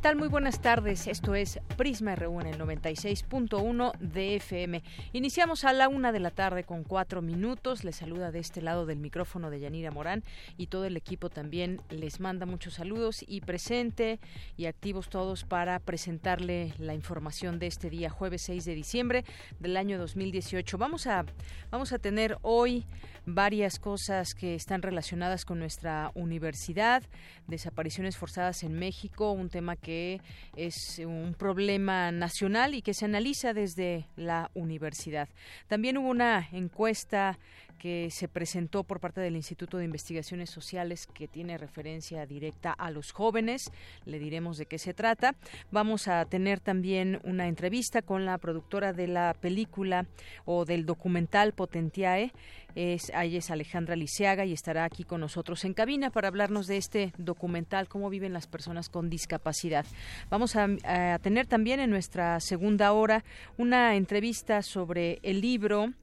Tal? Muy buenas tardes. Esto es Prisma RU en el 96.1 de FM. Iniciamos a la una de la tarde con cuatro minutos. Les saluda de este lado del micrófono de Yanira Morán y todo el equipo también les manda muchos saludos y presente y activos todos para presentarle la información de este día, jueves 6 de diciembre del año 2018. Vamos a, vamos a tener hoy varias cosas que están relacionadas con nuestra universidad, desapariciones forzadas en México, un tema que que es un problema nacional y que se analiza desde la universidad. También hubo una encuesta que se presentó por parte del Instituto de Investigaciones Sociales que tiene referencia directa a los jóvenes. Le diremos de qué se trata. Vamos a tener también una entrevista con la productora de la película o del documental Potentiae. Es, ella es Alejandra Lisiaga y estará aquí con nosotros en cabina para hablarnos de este documental, cómo viven las personas con discapacidad. Vamos a tener también en nuestra segunda hora una entrevista sobre el libro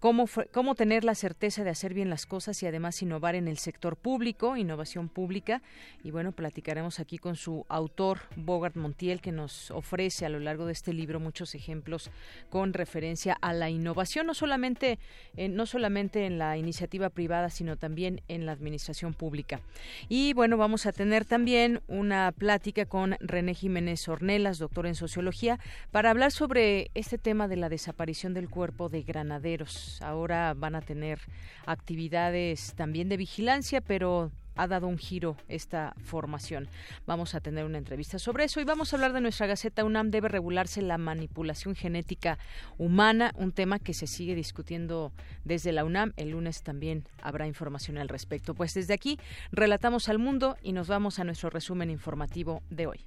cómo, cómo tener la certeza de hacer bien las cosas y además innovar en el sector público, innovación pública. Y bueno, platicaremos aquí con su autor, Bogart Montiel, que nos ofrece a lo largo de este libro muchos ejemplos con referencia a la innovación, no solamente, en, no solamente en la iniciativa privada, sino también en la administración pública. Y bueno, vamos a tener también una plática con René Jiménez Ornelas, doctor en sociología, para hablar sobre este tema de la desaparición del cuerpo de granaderos ahora van a tener actividades también de vigilancia, pero ha dado un giro esta formación. Vamos a tener una entrevista sobre eso y vamos a hablar de nuestra Gaceta UNAM. Debe regularse la manipulación genética humana, un tema que se sigue discutiendo desde la UNAM. El lunes también habrá información al respecto. Pues desde aquí relatamos al mundo y nos vamos a nuestro resumen informativo de hoy.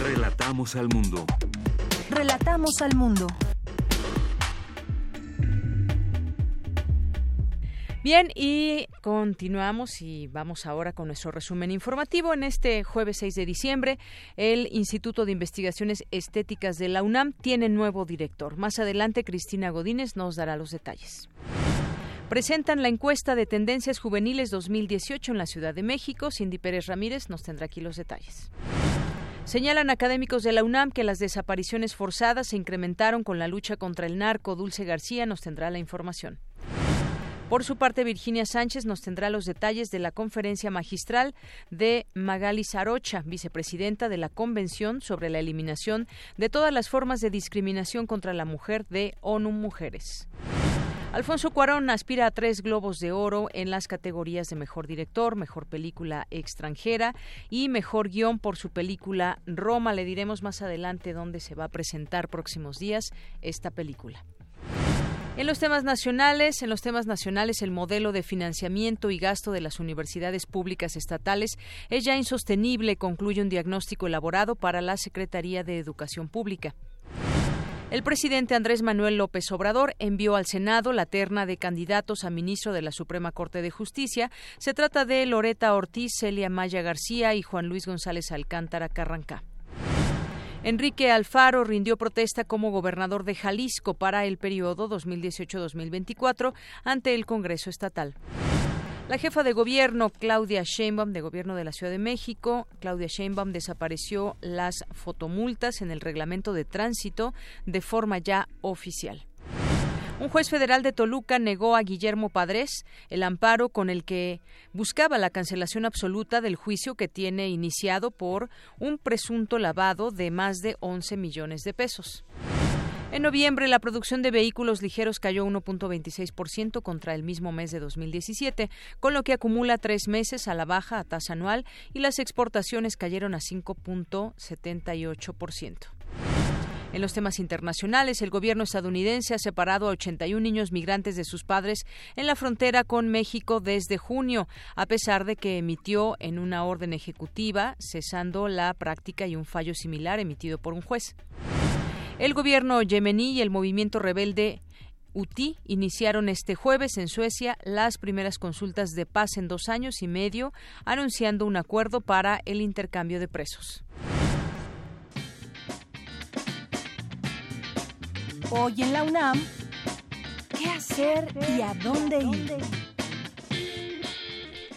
Relatamos al mundo. Relatamos al mundo. Bien, y continuamos y vamos ahora con nuestro resumen informativo. En este jueves 6 de diciembre, el Instituto de Investigaciones Estéticas de la UNAM tiene nuevo director. Más adelante, Cristina Godínez nos dará los detalles. Presentan la encuesta de tendencias juveniles 2018 en la Ciudad de México. Cindy Pérez Ramírez nos tendrá aquí los detalles. Señalan académicos de la UNAM que las desapariciones forzadas se incrementaron con la lucha contra el narco. Dulce García nos tendrá la información. Por su parte, Virginia Sánchez nos tendrá los detalles de la conferencia magistral de Magali Sarocha, vicepresidenta de la Convención sobre la Eliminación de todas las formas de discriminación contra la mujer de ONU Mujeres. Alfonso Cuarón aspira a tres globos de oro en las categorías de mejor director, mejor película extranjera y mejor guion por su película Roma. Le diremos más adelante dónde se va a presentar próximos días esta película. En los temas nacionales, en los temas nacionales, el modelo de financiamiento y gasto de las universidades públicas estatales es ya insostenible, concluye un diagnóstico elaborado para la Secretaría de Educación Pública. El presidente Andrés Manuel López Obrador envió al Senado la terna de candidatos a ministro de la Suprema Corte de Justicia. Se trata de Loreta Ortiz, Celia Maya García y Juan Luis González Alcántara Carrancá. Enrique Alfaro rindió protesta como gobernador de Jalisco para el periodo 2018-2024 ante el Congreso Estatal. La jefa de gobierno, Claudia Sheinbaum, de Gobierno de la Ciudad de México, Claudia Sheinbaum desapareció las fotomultas en el reglamento de tránsito de forma ya oficial. Un juez federal de Toluca negó a Guillermo Padres el amparo con el que buscaba la cancelación absoluta del juicio que tiene iniciado por un presunto lavado de más de 11 millones de pesos. En noviembre, la producción de vehículos ligeros cayó 1.26% contra el mismo mes de 2017, con lo que acumula tres meses a la baja a tasa anual y las exportaciones cayeron a 5.78%. En los temas internacionales, el gobierno estadounidense ha separado a 81 niños migrantes de sus padres en la frontera con México desde junio, a pesar de que emitió en una orden ejecutiva cesando la práctica y un fallo similar emitido por un juez. El gobierno yemení y el movimiento rebelde UTI iniciaron este jueves en Suecia las primeras consultas de paz en dos años y medio, anunciando un acuerdo para el intercambio de presos. Hoy en la UNAM, ¿qué hacer y a dónde ir?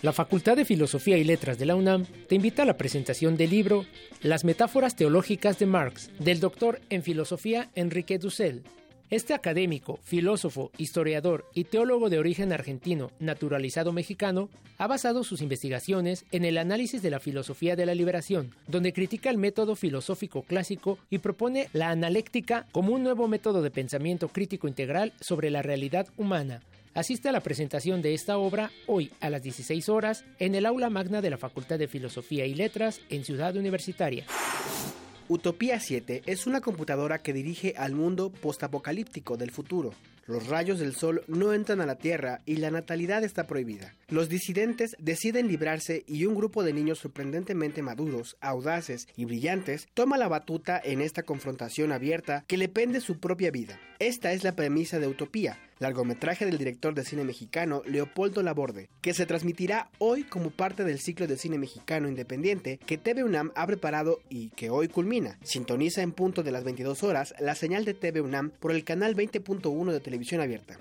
La Facultad de Filosofía y Letras de la UNAM te invita a la presentación del libro Las metáforas teológicas de Marx, del doctor en filosofía Enrique Dussel, este académico, filósofo, historiador y teólogo de origen argentino, naturalizado mexicano, ha basado sus investigaciones en el análisis de la filosofía de la liberación, donde critica el método filosófico clásico y propone la analéctica como un nuevo método de pensamiento crítico integral sobre la realidad humana. Asiste a la presentación de esta obra hoy a las 16 horas en el aula magna de la Facultad de Filosofía y Letras en Ciudad Universitaria. Utopía 7 es una computadora que dirige al mundo postapocalíptico del futuro. Los rayos del sol no entran a la Tierra y la natalidad está prohibida. Los disidentes deciden librarse y un grupo de niños sorprendentemente maduros, audaces y brillantes toma la batuta en esta confrontación abierta que le pende su propia vida. Esta es la premisa de Utopía, largometraje del director de cine mexicano Leopoldo Laborde, que se transmitirá hoy como parte del ciclo de cine mexicano independiente que TV UNAM ha preparado y que hoy culmina. Sintoniza en punto de las 22 horas la señal de TV UNAM por el canal 20.1 de televisión abierta.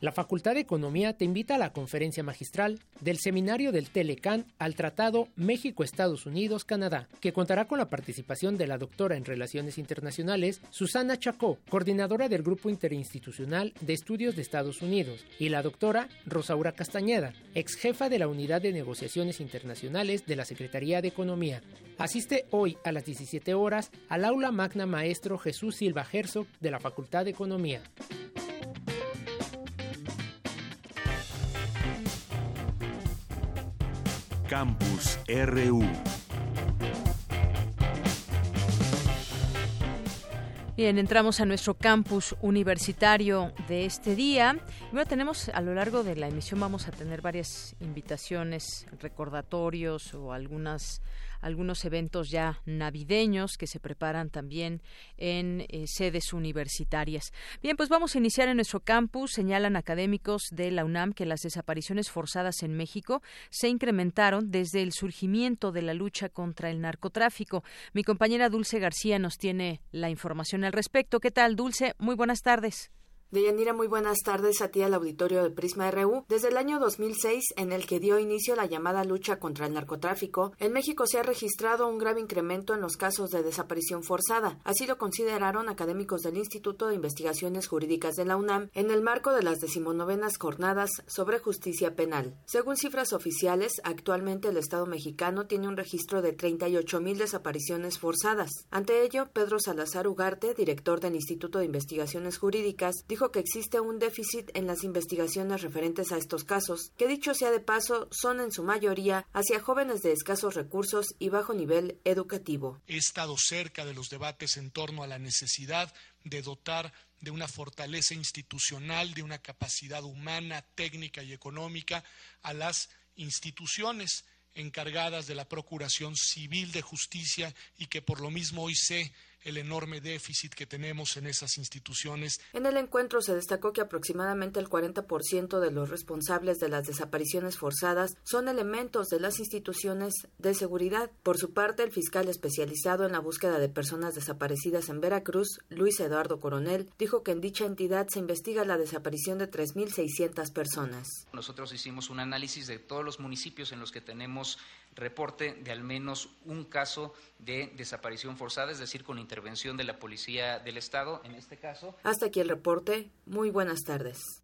La Facultad de Economía te invita a la conferencia magistral del seminario del Telecán al Tratado México-Estados Unidos-Canadá, que contará con la participación de la doctora en Relaciones Internacionales Susana Chacó, coordinadora del Grupo Interinstitucional de Estudios de Estados Unidos, y la doctora Rosaura Castañeda, ex jefa de la Unidad de Negociaciones Internacionales de la Secretaría de Economía. Asiste hoy a las 17 horas al aula magna maestro Jesús Silva Herzog de la Facultad de Economía. Campus RU. Bien, entramos a nuestro campus universitario de este día. Bueno, tenemos a lo largo de la emisión vamos a tener varias invitaciones, recordatorios o algunas algunos eventos ya navideños que se preparan también en eh, sedes universitarias. Bien, pues vamos a iniciar en nuestro campus. Señalan académicos de la UNAM que las desapariciones forzadas en México se incrementaron desde el surgimiento de la lucha contra el narcotráfico. Mi compañera Dulce García nos tiene la información al respecto. ¿Qué tal, Dulce? Muy buenas tardes. Deyanira, muy buenas tardes a ti al auditorio de Prisma RU. Desde el año 2006, en el que dio inicio la llamada lucha contra el narcotráfico, en México se ha registrado un grave incremento en los casos de desaparición forzada. Así lo consideraron académicos del Instituto de Investigaciones Jurídicas de la UNAM en el marco de las decimonovenas jornadas sobre justicia penal. Según cifras oficiales, actualmente el Estado mexicano tiene un registro de 38 mil desapariciones forzadas. Ante ello, Pedro Salazar Ugarte, director del Instituto de Investigaciones Jurídicas, dijo que existe un déficit en las investigaciones referentes a estos casos, que dicho sea de paso, son en su mayoría hacia jóvenes de escasos recursos y bajo nivel educativo. He estado cerca de los debates en torno a la necesidad de dotar de una fortaleza institucional, de una capacidad humana, técnica y económica a las instituciones encargadas de la Procuración Civil de Justicia y que por lo mismo hoy sé el enorme déficit que tenemos en esas instituciones. En el encuentro se destacó que aproximadamente el 40% de los responsables de las desapariciones forzadas son elementos de las instituciones de seguridad. Por su parte, el fiscal especializado en la búsqueda de personas desaparecidas en Veracruz, Luis Eduardo Coronel, dijo que en dicha entidad se investiga la desaparición de 3.600 personas. Nosotros hicimos un análisis de todos los municipios en los que tenemos reporte de al menos un caso de desaparición forzada, es decir, con intervención de la Policía del Estado en este caso. Hasta aquí el reporte. Muy buenas tardes.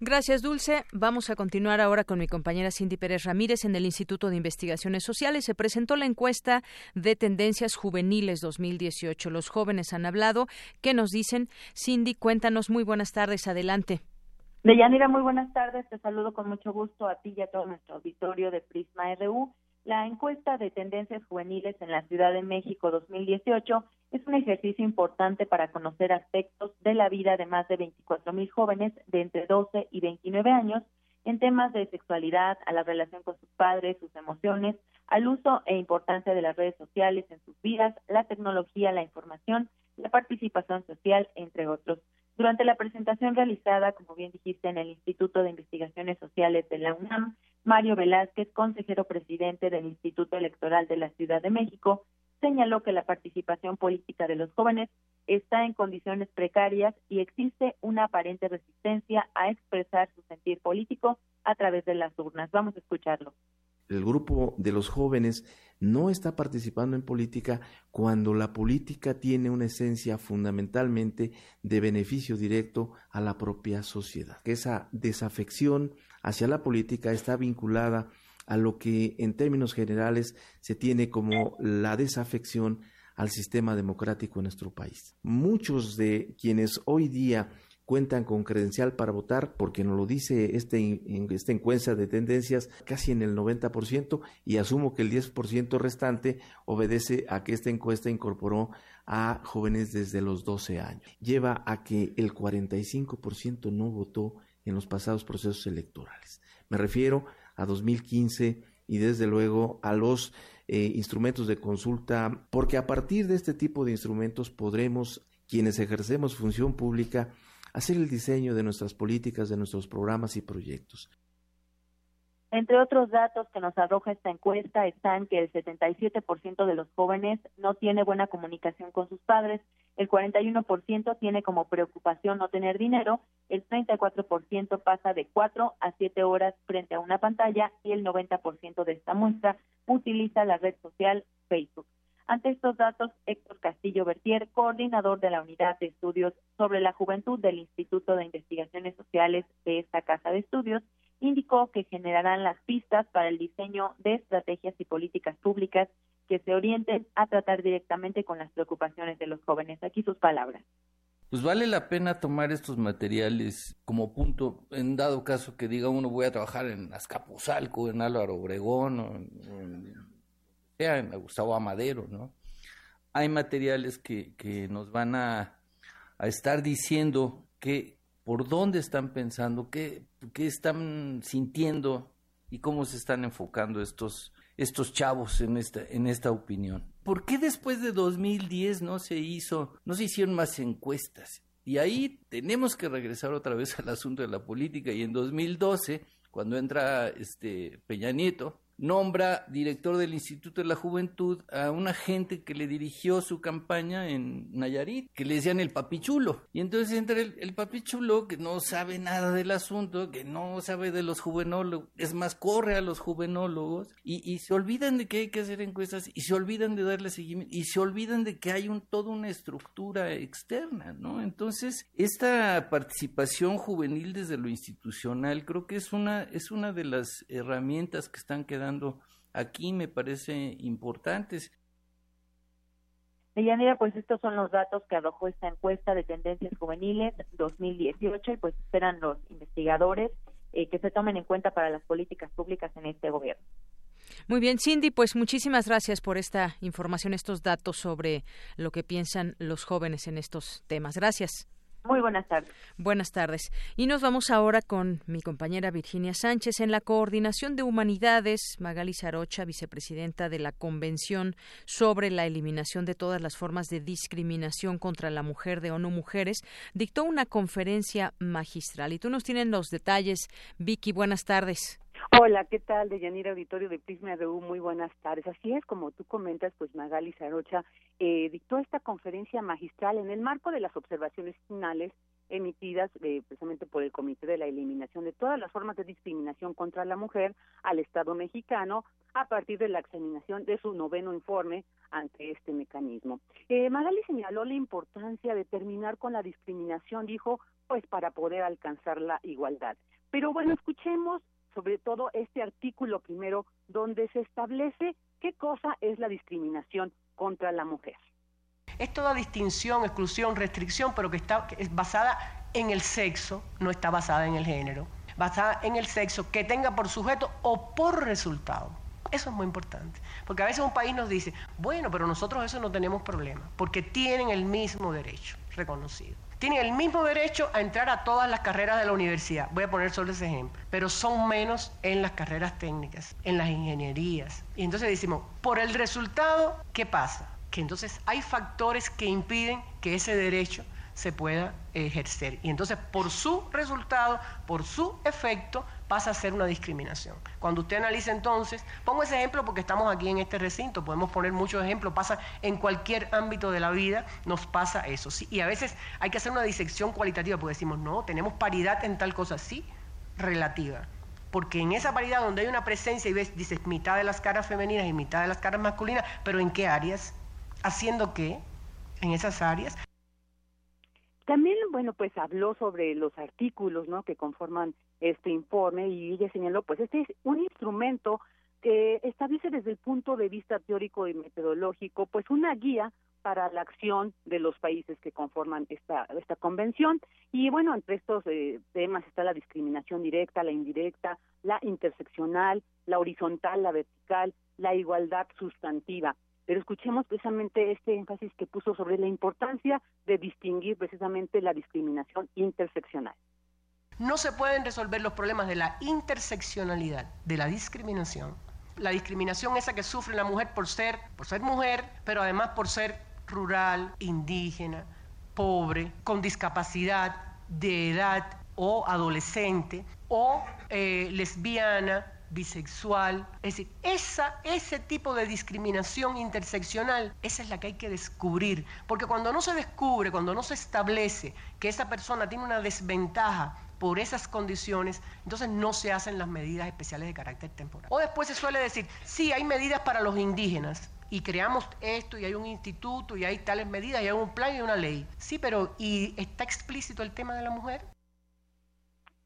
Gracias, Dulce. Vamos a continuar ahora con mi compañera Cindy Pérez Ramírez en el Instituto de Investigaciones Sociales. Se presentó la encuesta de tendencias juveniles 2018. Los jóvenes han hablado. ¿Qué nos dicen? Cindy, cuéntanos. Muy buenas tardes. Adelante. Deyanira, muy buenas tardes. Te saludo con mucho gusto a ti y a todo nuestro auditorio de Prisma RU. La encuesta de tendencias juveniles en la Ciudad de México 2018 es un ejercicio importante para conocer aspectos de la vida de más de 24 mil jóvenes de entre 12 y 29 años en temas de sexualidad, a la relación con sus padres, sus emociones, al uso e importancia de las redes sociales en sus vidas, la tecnología, la información, la participación social, entre otros. Durante la presentación realizada, como bien dijiste, en el Instituto de Investigaciones Sociales de la UNAM, Mario Velázquez, consejero presidente del Instituto Electoral de la Ciudad de México, señaló que la participación política de los jóvenes está en condiciones precarias y existe una aparente resistencia a expresar su sentir político a través de las urnas. Vamos a escucharlo el grupo de los jóvenes no está participando en política cuando la política tiene una esencia fundamentalmente de beneficio directo a la propia sociedad. Esa desafección hacia la política está vinculada a lo que en términos generales se tiene como la desafección al sistema democrático en nuestro país. Muchos de quienes hoy día cuentan con credencial para votar, porque nos lo dice este, esta encuesta de tendencias casi en el 90%, y asumo que el 10% restante obedece a que esta encuesta incorporó a jóvenes desde los 12 años. Lleva a que el 45% no votó en los pasados procesos electorales. Me refiero a 2015 y desde luego a los eh, instrumentos de consulta, porque a partir de este tipo de instrumentos podremos, quienes ejercemos función pública, hacer el diseño de nuestras políticas, de nuestros programas y proyectos. Entre otros datos que nos arroja esta encuesta están que el 77% de los jóvenes no tiene buena comunicación con sus padres, el 41% tiene como preocupación no tener dinero, el 34% pasa de 4 a 7 horas frente a una pantalla y el 90% de esta muestra utiliza la red social Facebook. Ante estos datos, Héctor Castillo Bertier, coordinador de la Unidad de Estudios sobre la Juventud del Instituto de Investigaciones Sociales de esta Casa de Estudios, indicó que generarán las pistas para el diseño de estrategias y políticas públicas que se orienten a tratar directamente con las preocupaciones de los jóvenes. Aquí sus palabras. Pues vale la pena tomar estos materiales como punto, en dado caso que diga uno voy a trabajar en Azcapotzalco, en Álvaro Obregón, o en en Gustavo Amadero, ¿no? Hay materiales que, que nos van a, a, estar diciendo que por dónde están pensando, qué, qué están sintiendo y cómo se están enfocando estos, estos chavos en esta, en esta opinión. ¿Por qué después de 2010 no se hizo, no se hicieron más encuestas? Y ahí tenemos que regresar otra vez al asunto de la política. Y en 2012, cuando entra este Peña Nieto, nombra director del Instituto de la Juventud a una gente que le dirigió su campaña en Nayarit, que le decían el papichulo. Y entonces entra el, papichulo que no sabe nada del asunto, que no sabe de los juvenólogos, es más, corre a los juvenólogos y, se olvidan de que hay que hacer encuestas y se olvidan de darle seguimiento y se olvidan de que hay un, toda una estructura externa, ¿no? Entonces, esta participación juvenil desde lo institucional creo que es una, es una de las herramientas que están quedando aquí me parece importantes. Deyanira, pues estos son los datos que arrojó esta encuesta de tendencias juveniles 2018 y pues esperan los investigadores eh, que se tomen en cuenta para las políticas públicas en este gobierno. Muy bien, Cindy, pues muchísimas gracias por esta información, estos datos sobre lo que piensan los jóvenes en estos temas. Gracias. Muy buenas tardes. Buenas tardes. Y nos vamos ahora con mi compañera Virginia Sánchez en la Coordinación de Humanidades. Magali Sarocha, vicepresidenta de la Convención sobre la Eliminación de todas las formas de discriminación contra la mujer de ONU Mujeres, dictó una conferencia magistral. Y tú nos tienes los detalles. Vicky, buenas tardes. Hola, ¿qué tal? De Yanira Auditorio de Prisma RU, muy buenas tardes. Así es, como tú comentas, pues Magali Zarocha eh, dictó esta conferencia magistral en el marco de las observaciones finales emitidas eh, precisamente por el Comité de la Eliminación de todas las formas de discriminación contra la mujer al Estado mexicano a partir de la examinación de su noveno informe ante este mecanismo. Eh, Magali señaló la importancia de terminar con la discriminación, dijo, pues para poder alcanzar la igualdad. Pero bueno, escuchemos sobre todo este artículo primero donde se establece qué cosa es la discriminación contra la mujer. Es toda distinción, exclusión, restricción, pero que está es basada en el sexo, no está basada en el género, basada en el sexo que tenga por sujeto o por resultado. Eso es muy importante, porque a veces un país nos dice, bueno, pero nosotros eso no tenemos problema, porque tienen el mismo derecho reconocido. Tienen el mismo derecho a entrar a todas las carreras de la universidad. Voy a poner solo ese ejemplo. Pero son menos en las carreras técnicas, en las ingenierías. Y entonces decimos, por el resultado, ¿qué pasa? Que entonces hay factores que impiden que ese derecho se pueda ejercer. Y entonces por su resultado, por su efecto, pasa a ser una discriminación. Cuando usted analiza entonces, pongo ese ejemplo porque estamos aquí en este recinto, podemos poner muchos ejemplos, pasa en cualquier ámbito de la vida, nos pasa eso. ¿sí? Y a veces hay que hacer una disección cualitativa porque decimos, no, tenemos paridad en tal cosa, sí, relativa. Porque en esa paridad donde hay una presencia y ves, dices, mitad de las caras femeninas y mitad de las caras masculinas, pero ¿en qué áreas? ¿Haciendo qué? En esas áreas. También, bueno, pues habló sobre los artículos, ¿no? Que conforman este informe y ella señaló, pues este es un instrumento que establece desde el punto de vista teórico y metodológico, pues una guía para la acción de los países que conforman esta, esta convención. Y bueno, entre estos eh, temas está la discriminación directa, la indirecta, la interseccional, la horizontal, la vertical, la igualdad sustantiva pero escuchemos precisamente este énfasis que puso sobre la importancia de distinguir precisamente la discriminación interseccional. No se pueden resolver los problemas de la interseccionalidad, de la discriminación. La discriminación esa que sufre la mujer por ser, por ser mujer, pero además por ser rural, indígena, pobre, con discapacidad de edad o adolescente o eh, lesbiana, bisexual. Es decir, esa, ese tipo de discriminación interseccional, esa es la que hay que descubrir. Porque cuando no se descubre, cuando no se establece que esa persona tiene una desventaja por esas condiciones, entonces no se hacen las medidas especiales de carácter temporal. O después se suele decir, sí, hay medidas para los indígenas, y creamos esto y hay un instituto y hay tales medidas y hay un plan y una ley. Sí, pero ¿y está explícito el tema de la mujer?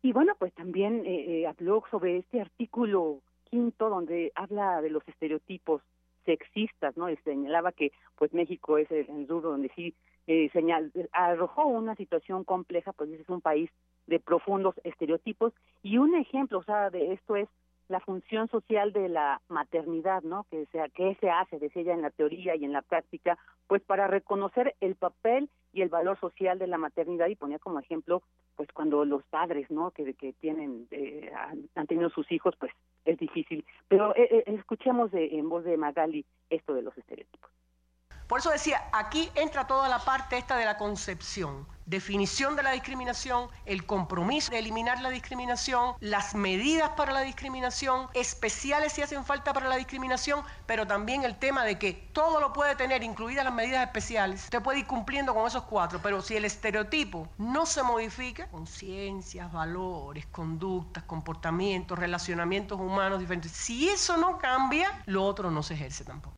Y bueno, pues también eh, eh, habló sobre este artículo quinto donde habla de los estereotipos sexistas, ¿no? Y señalaba que pues México es el, el donde sí eh, señal, arrojó una situación compleja, pues es un país de profundos estereotipos y un ejemplo, o sea, de esto es la función social de la maternidad, ¿no? Que sea, ¿qué se hace? Decía ella en la teoría y en la práctica, pues para reconocer el papel y el valor social de la maternidad y ponía como ejemplo, pues cuando los padres, ¿no? Que, que tienen, eh, han, tenido sus hijos, pues es difícil. Pero eh, eh, escuchemos de, en voz de Magali esto de los estereotipos. Por eso decía, aquí entra toda la parte esta de la concepción, definición de la discriminación, el compromiso de eliminar la discriminación, las medidas para la discriminación, especiales si hacen falta para la discriminación, pero también el tema de que todo lo puede tener, incluidas las medidas especiales, usted puede ir cumpliendo con esos cuatro, pero si el estereotipo no se modifica, conciencias, valores, conductas, comportamientos, relacionamientos humanos diferentes, si eso no cambia, lo otro no se ejerce tampoco.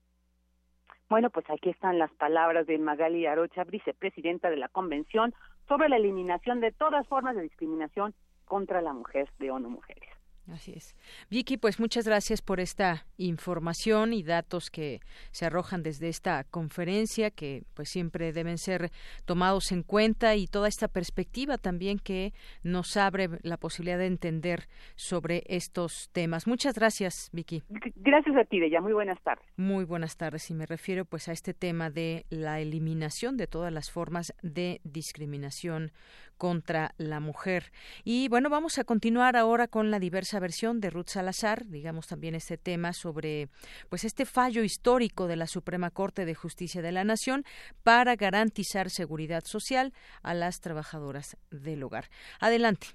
Bueno, pues aquí están las palabras de Magali Arocha, vicepresidenta de la Convención sobre la eliminación de todas formas de discriminación contra la mujer de ONU Mujeres. Así es. Vicky, pues muchas gracias por esta información y datos que se arrojan desde esta conferencia que pues siempre deben ser tomados en cuenta y toda esta perspectiva también que nos abre la posibilidad de entender sobre estos temas. Muchas gracias, Vicky. Gracias a ti, Deya. Muy buenas tardes. Muy buenas tardes y me refiero pues a este tema de la eliminación de todas las formas de discriminación contra la mujer. Y bueno, vamos a continuar ahora con la diversa versión de Ruth Salazar, digamos también este tema sobre pues este fallo histórico de la Suprema Corte de Justicia de la Nación para garantizar seguridad social a las trabajadoras del hogar. Adelante.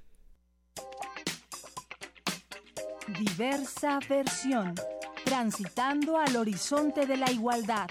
Diversa versión, transitando al horizonte de la igualdad.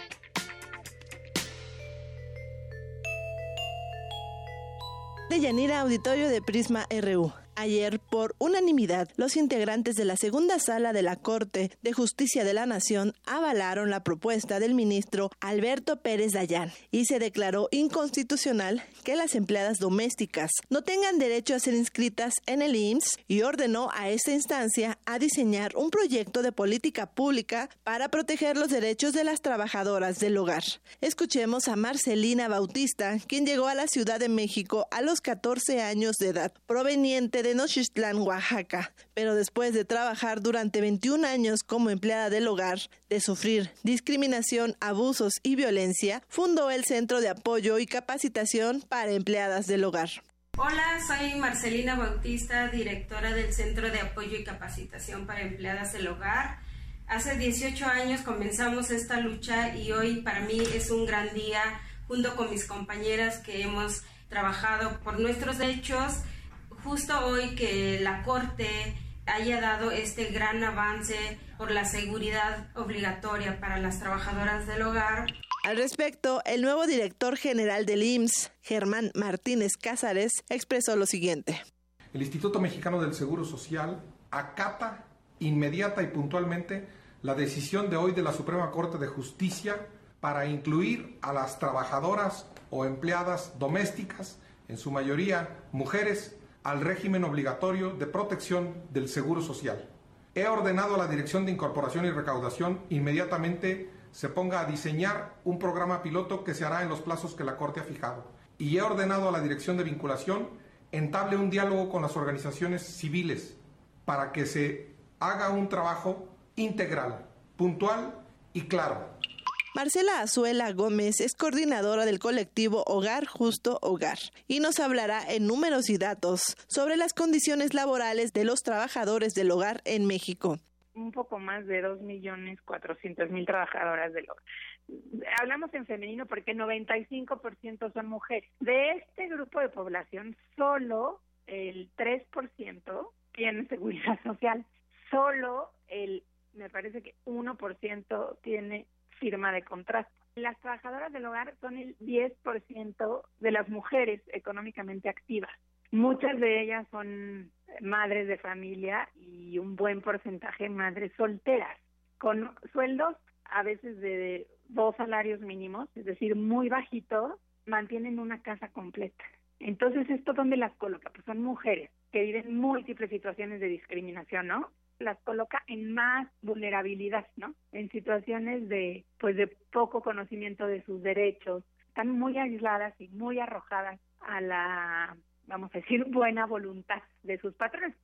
De Yanira Auditorio de Prisma RU. Ayer, por unanimidad, los integrantes de la segunda sala de la Corte de Justicia de la Nación avalaron la propuesta del ministro Alberto Pérez Dayán y se declaró inconstitucional que las empleadas domésticas no tengan derecho a ser inscritas en el IMSS y ordenó a esta instancia a diseñar un proyecto de política pública para proteger los derechos de las trabajadoras del hogar. Escuchemos a Marcelina Bautista, quien llegó a la Ciudad de México a los 14 años de edad, proveniente de Nochistlán, Oaxaca, pero después de trabajar durante 21 años como empleada del hogar, de sufrir discriminación, abusos y violencia, fundó el Centro de Apoyo y Capacitación para Empleadas del Hogar. Hola, soy Marcelina Bautista, directora del Centro de Apoyo y Capacitación para Empleadas del Hogar. Hace 18 años comenzamos esta lucha y hoy para mí es un gran día junto con mis compañeras que hemos trabajado por nuestros derechos justo hoy que la Corte haya dado este gran avance por la seguridad obligatoria para las trabajadoras del hogar. Al respecto, el nuevo director general del IMSS, Germán Martínez Cázares, expresó lo siguiente. El Instituto Mexicano del Seguro Social acata inmediata y puntualmente la decisión de hoy de la Suprema Corte de Justicia para incluir a las trabajadoras o empleadas domésticas, en su mayoría mujeres, al régimen obligatorio de protección del Seguro Social. He ordenado a la Dirección de Incorporación y Recaudación inmediatamente se ponga a diseñar un programa piloto que se hará en los plazos que la Corte ha fijado. Y he ordenado a la Dirección de Vinculación entable un diálogo con las organizaciones civiles para que se haga un trabajo integral, puntual y claro Marcela Azuela Gómez es coordinadora del colectivo Hogar Justo Hogar y nos hablará en números y datos sobre las condiciones laborales de los trabajadores del hogar en México. Un poco más de 2.400.000 trabajadoras del hogar. Hablamos en femenino porque 95% son mujeres. De este grupo de población, solo el 3% tiene seguridad social. Solo el, me parece que 1% tiene firma de contrato. Las trabajadoras del hogar son el 10% de las mujeres económicamente activas. Muchas de ellas son madres de familia y un buen porcentaje madres solteras, con sueldos a veces de dos salarios mínimos, es decir, muy bajitos, mantienen una casa completa. Entonces, ¿esto dónde las coloca? Pues son mujeres que viven múltiples situaciones de discriminación, ¿no? Las coloca en más vulnerabilidad, ¿no? En situaciones de, pues, de poco conocimiento de sus derechos, están muy aisladas y muy arrojadas a la, vamos a decir, buena voluntad de sus patrones.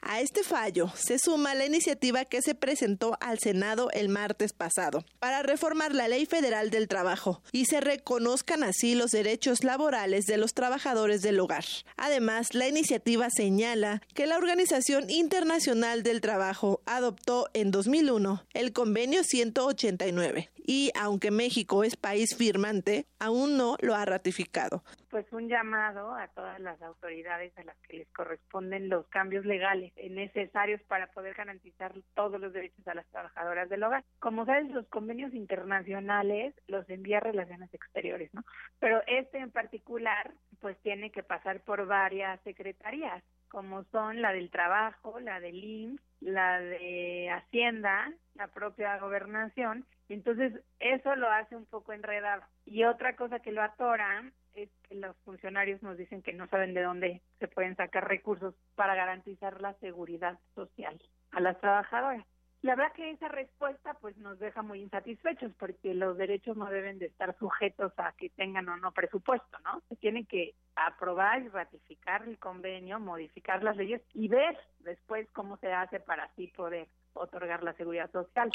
A este fallo se suma la iniciativa que se presentó al Senado el martes pasado para reformar la Ley Federal del Trabajo y se reconozcan así los derechos laborales de los trabajadores del hogar. Además, la iniciativa señala que la Organización Internacional del Trabajo adoptó en 2001 el Convenio 189 y aunque México es país firmante, aún no lo ha ratificado. Pues un llamado a todas las autoridades a las que les corresponden los cambios legales necesarios para poder garantizar todos los derechos a las trabajadoras del hogar. Como sabes, los convenios internacionales los envía Relaciones Exteriores, ¿no? Pero este en particular, pues tiene que pasar por varias secretarías como son la del trabajo, la del IMSS, la de Hacienda, la propia gobernación. Entonces, eso lo hace un poco enredado. Y otra cosa que lo atora es que los funcionarios nos dicen que no saben de dónde se pueden sacar recursos para garantizar la seguridad social a las trabajadoras. La verdad que esa respuesta pues nos deja muy insatisfechos porque los derechos no deben de estar sujetos a que tengan o no presupuesto, ¿no? Se tiene que aprobar y ratificar el convenio, modificar las leyes y ver después cómo se hace para así poder otorgar la seguridad social.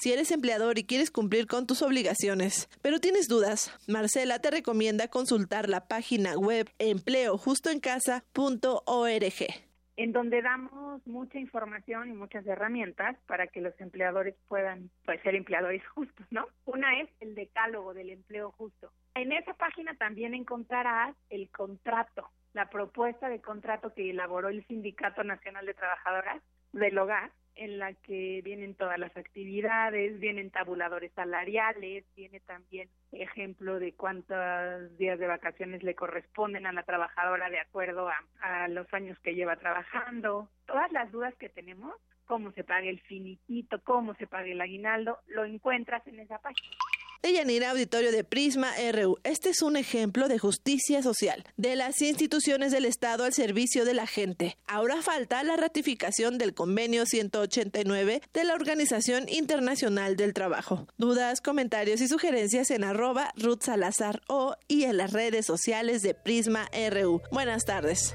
Si eres empleador y quieres cumplir con tus obligaciones, pero tienes dudas, Marcela te recomienda consultar la página web empleojustoencasa.org en donde damos mucha información y muchas herramientas para que los empleadores puedan pues, ser empleadores justos, ¿no? Una es el decálogo del empleo justo. En esa página también encontrarás el contrato, la propuesta de contrato que elaboró el Sindicato Nacional de Trabajadoras del Hogar en la que vienen todas las actividades, vienen tabuladores salariales, viene también ejemplo de cuántos días de vacaciones le corresponden a la trabajadora de acuerdo a, a los años que lleva trabajando. Todas las dudas que tenemos, cómo se paga el finiquito, cómo se paga el aguinaldo, lo encuentras en esa página de Yanira Auditorio de Prisma RU. Este es un ejemplo de justicia social, de las instituciones del Estado al servicio de la gente. Ahora falta la ratificación del convenio 189 de la Organización Internacional del Trabajo. Dudas, comentarios y sugerencias en arroba Ruth Salazar o y en las redes sociales de Prisma RU. Buenas tardes.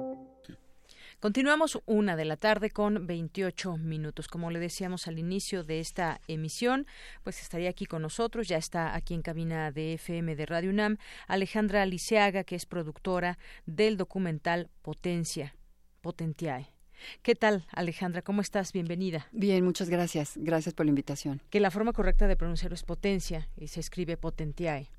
Continuamos una de la tarde con 28 minutos. Como le decíamos al inicio de esta emisión, pues estaría aquí con nosotros, ya está aquí en cabina de FM de Radio UNAM, Alejandra Liceaga, que es productora del documental Potencia, Potentiae. ¿Qué tal, Alejandra? ¿Cómo estás? Bienvenida. Bien, muchas gracias. Gracias por la invitación. Que la forma correcta de pronunciarlo es potencia y se escribe potentiae.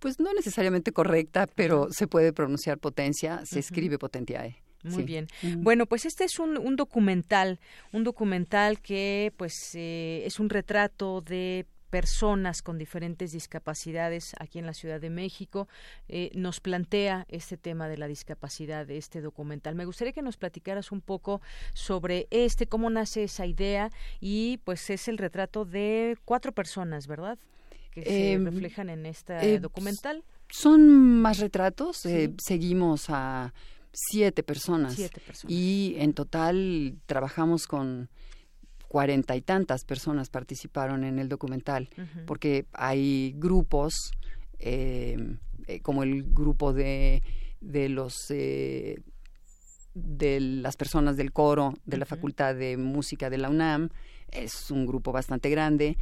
Pues no necesariamente correcta, pero se puede pronunciar potencia, se escribe potentiae. Muy bien. Bueno, pues este es un, un, documental, un documental que pues eh, es un retrato de personas con diferentes discapacidades aquí en la Ciudad de México. Eh, nos plantea este tema de la discapacidad de este documental. Me gustaría que nos platicaras un poco sobre este, cómo nace esa idea y pues es el retrato de cuatro personas, ¿verdad? Que se em, reflejan en este eh, documental. Son más retratos. seguimos a siete personas. Y en total trabajamos con cuarenta y tantas personas participaron en el documental, porque hay grupos, eh, eh, como el grupo de, de los eh, de las personas del coro de la Facultad de Música de la UNAM, es un grupo bastante grande,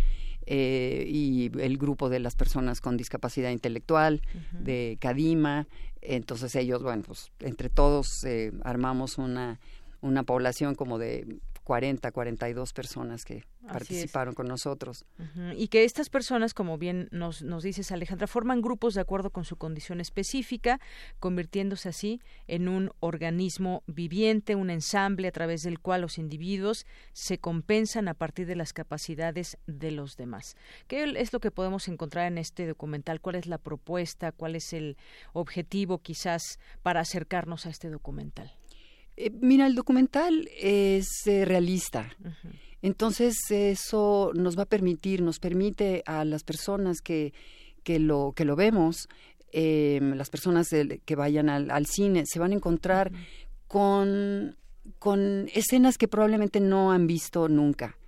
eh, y el grupo de las personas con discapacidad intelectual de Cadima. Entonces ellos, bueno, pues entre todos eh, armamos una, una población como de 40, 42 personas que participaron con nosotros. Y que estas personas, como bien nos, nos dices Alejandra, forman grupos de acuerdo con su condición específica, convirtiéndose así en un organismo viviente, un ensamble a través del cual los individuos se compensan a partir de las capacidades de los demás. ¿Qué es lo que podemos encontrar en este documental? ¿Cuál es la propuesta? ¿Cuál es el objetivo quizás para acercarnos a este documental? Eh, mira, el documental es eh, realista. Entonces eso nos va a permitir, nos permite a las personas que, que, lo, que lo vemos, em, las personas que vayan al, cine, se van a encontrar con, con escenas que probablemente no han visto nunca.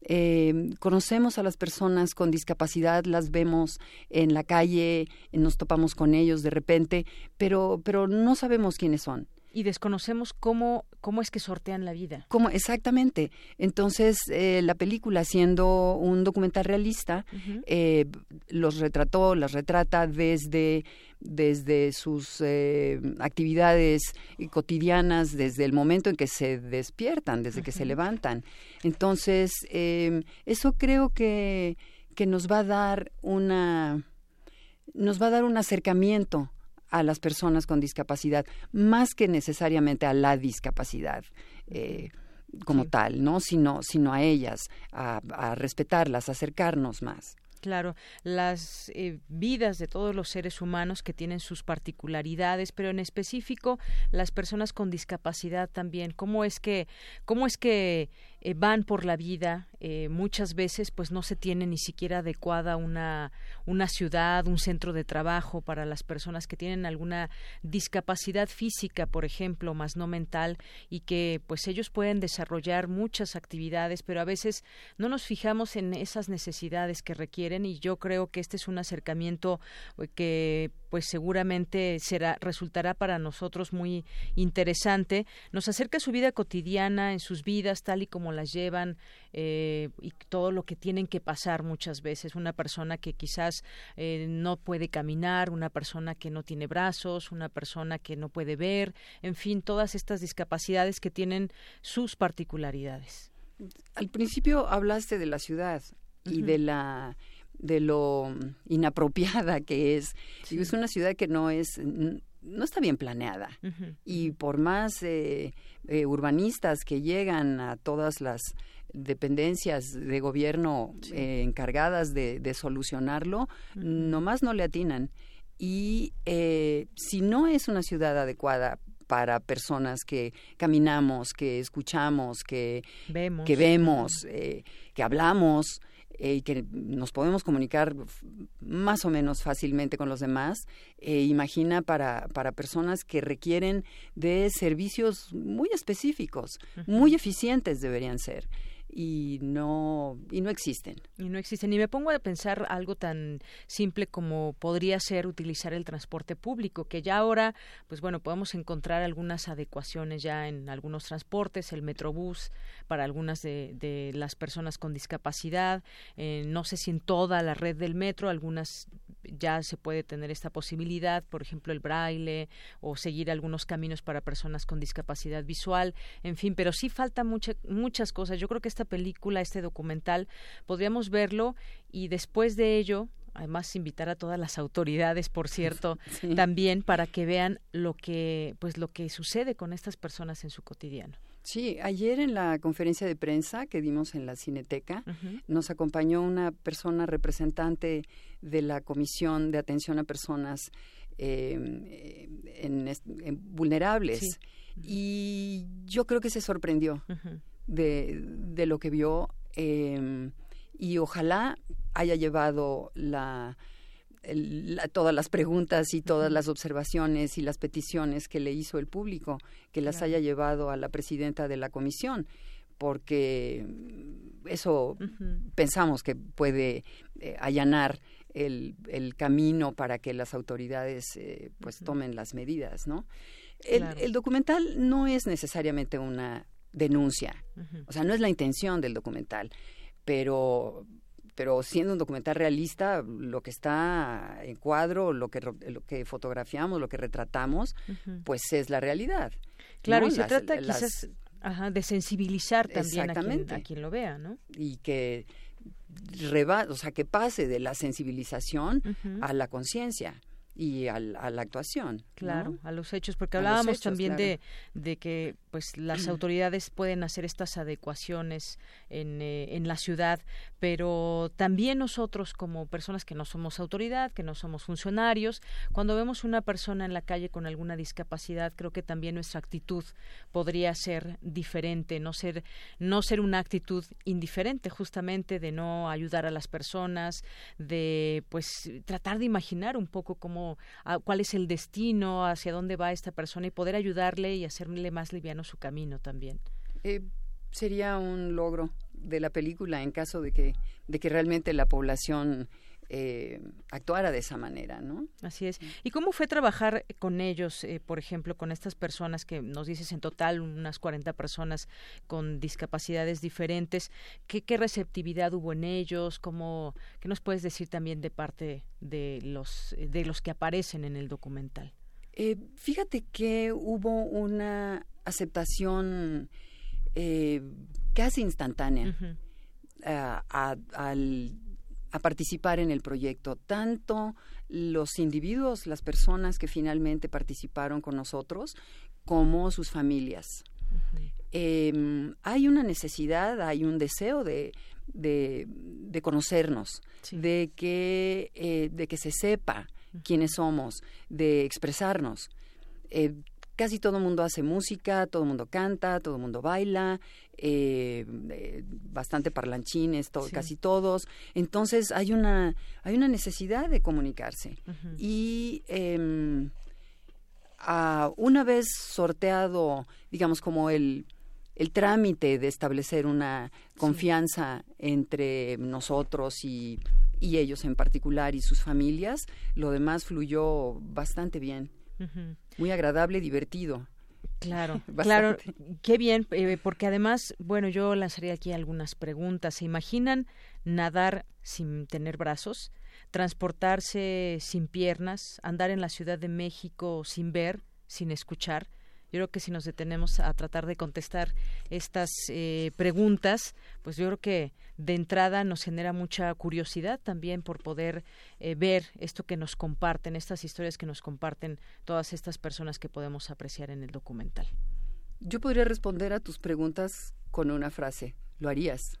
Em, conocemos a las personas con discapacidad, las vemos en la calle, nos topamos con ellos de repente, pero, pero no sabemos quiénes son y desconocemos cómo, cómo es que sortean la vida. ¿Cómo? Exactamente. Entonces, eh, la película, siendo un documental realista, eh, los retrató, las retrata desde, desde sus eh, actividades cotidianas, desde el momento en que se despiertan, desde que se levantan. Entonces, eso creo que, que nos va a dar una nos va a dar un acercamiento a las personas con discapacidad, más que necesariamente a la discapacidad. Eh, como tal, ¿no? Sino, sino a ellas, a, a respetarlas, a acercarnos más. Claro, las eh, vidas de todos los seres humanos que tienen sus particularidades, pero en específico las personas con discapacidad también. ¿Cómo es que, cómo es que eh, van por la vida, eh, muchas veces pues no se tiene ni siquiera adecuada una, una ciudad, un centro de trabajo para las personas que tienen alguna discapacidad física, por ejemplo, más no mental, y que pues ellos pueden desarrollar muchas actividades, pero a veces no nos fijamos en esas necesidades que requieren y yo creo que este es un acercamiento eh, que pues seguramente será resultará para nosotros muy interesante. Nos acerca a su vida cotidiana, en sus vidas tal y como las llevan eh, y todo lo que tienen que pasar muchas veces. Una persona que quizás eh, no puede caminar, una persona que no tiene brazos, una persona que no puede ver, en fin, todas estas discapacidades que tienen sus particularidades. Al principio hablaste de la ciudad y de la de lo inapropiada que es. Es una ciudad que no es no está bien planeada. Y por más eh, eh, urbanistas que llegan a todas las dependencias de gobierno eh, encargadas de, solucionarlo, nomás no le atinan. Y si no es una ciudad adecuada para personas que caminamos, que escuchamos, que que, vemos, que hablamos, eh, y que nos podemos comunicar más o menos fácilmente con los demás, eh, imagina para, para personas que requieren de servicios muy específicos, muy eficientes deberían ser y no y no existen. Y no existen. Y me pongo a pensar algo tan simple como podría ser utilizar el transporte público, que ya ahora, pues bueno, podemos encontrar algunas adecuaciones ya en algunos transportes, el Metrobús para algunas de, las personas con discapacidad, eh, no sé si en toda la red del metro, algunas ya se puede tener esta posibilidad, por ejemplo, el braille o seguir algunos caminos para personas con discapacidad visual, en fin, pero sí falta muchas cosas. Yo creo que esta película, este documental, podríamos verlo y después de ello además invitar a todas las autoridades, por cierto, también para que vean lo que pues lo que sucede con estas personas en su cotidiano. Sí, ayer en la conferencia de prensa que dimos en la Cineteca nos acompañó una persona representante de la Comisión de Atención a Personas em, en, vulnerables. Y yo creo que se sorprendió de, de, lo que vio em, y ojalá haya llevado la todas las preguntas y todas las observaciones y las peticiones que le hizo el público, que las haya llevado a la presidenta de la comisión, porque eso pensamos que puede eh, allanar el, el, camino para que las autoridades eh, pues tomen las medidas, ¿no? El, el, documental no es necesariamente una denuncia, o sea, no es la intención del documental, pero pero siendo un documental realista, lo que está en cuadro, lo que, lo que fotografiamos, lo que retratamos, pues es la realidad. Claro, y se trata quizás de sensibilizar también a quien, lo vea, ¿no? Y que reba, o sea, que pase de la sensibilización a la conciencia y a la actuación. Claro, a los hechos, porque hablábamos también de, de que pues las autoridades pueden hacer estas adecuaciones en, eh, en la ciudad, pero también nosotros como personas que no somos autoridad, que no somos funcionarios, cuando vemos una persona en la calle con alguna discapacidad, creo que también nuestra actitud podría ser diferente, no ser no ser una actitud indiferente, justamente de no ayudar a las personas, de pues tratar de imaginar un poco cómo cuál es el destino, hacia dónde va esta persona y poder ayudarle y hacerle más liviano su camino también. Eh, sería un logro de la película en caso de que, de que realmente la población eh, actuara de esa manera, ¿no? Así es. ¿Y cómo fue trabajar con ellos, eh, por ejemplo, con estas personas que nos dices en total unas 40 personas con discapacidades diferentes? ¿Qué, qué receptividad hubo en ellos? ¿Cómo, ¿Qué nos puedes decir también de parte de los, de los que aparecen en el documental? Eh, fíjate que hubo una aceptación eh, casi instantánea a, participar en el proyecto. Tanto los individuos, las personas que finalmente participaron con nosotros, como sus familias. Em, hay una necesidad, hay un deseo de, de, conocernos, de, que, eh, de que se sepa quiénes somos, de expresarnos. Eh, casi todo el mundo hace música, todo el mundo canta, todo el mundo baila, eh, eh, bastante parlanchines, casi todos. Entonces hay una, hay una necesidad de comunicarse. Y em, una vez sorteado, digamos, como el, el trámite de establecer una confianza entre nosotros y, y ellos en particular y sus familias, lo demás fluyó bastante bien muy agradable, divertido. Claro, claro, qué bien, eh, porque además, bueno, yo lanzaría aquí algunas preguntas. ¿Se imaginan nadar sin tener brazos? transportarse sin piernas, andar en la Ciudad de México sin ver, sin escuchar. Yo creo que si nos detenemos a tratar de contestar estas eh, preguntas, pues yo creo que de entrada nos genera mucha curiosidad también por poder eh, ver esto que nos comparten, estas historias que nos comparten todas estas personas que podemos apreciar en el documental. Yo podría responder a tus preguntas con una frase. Lo harías.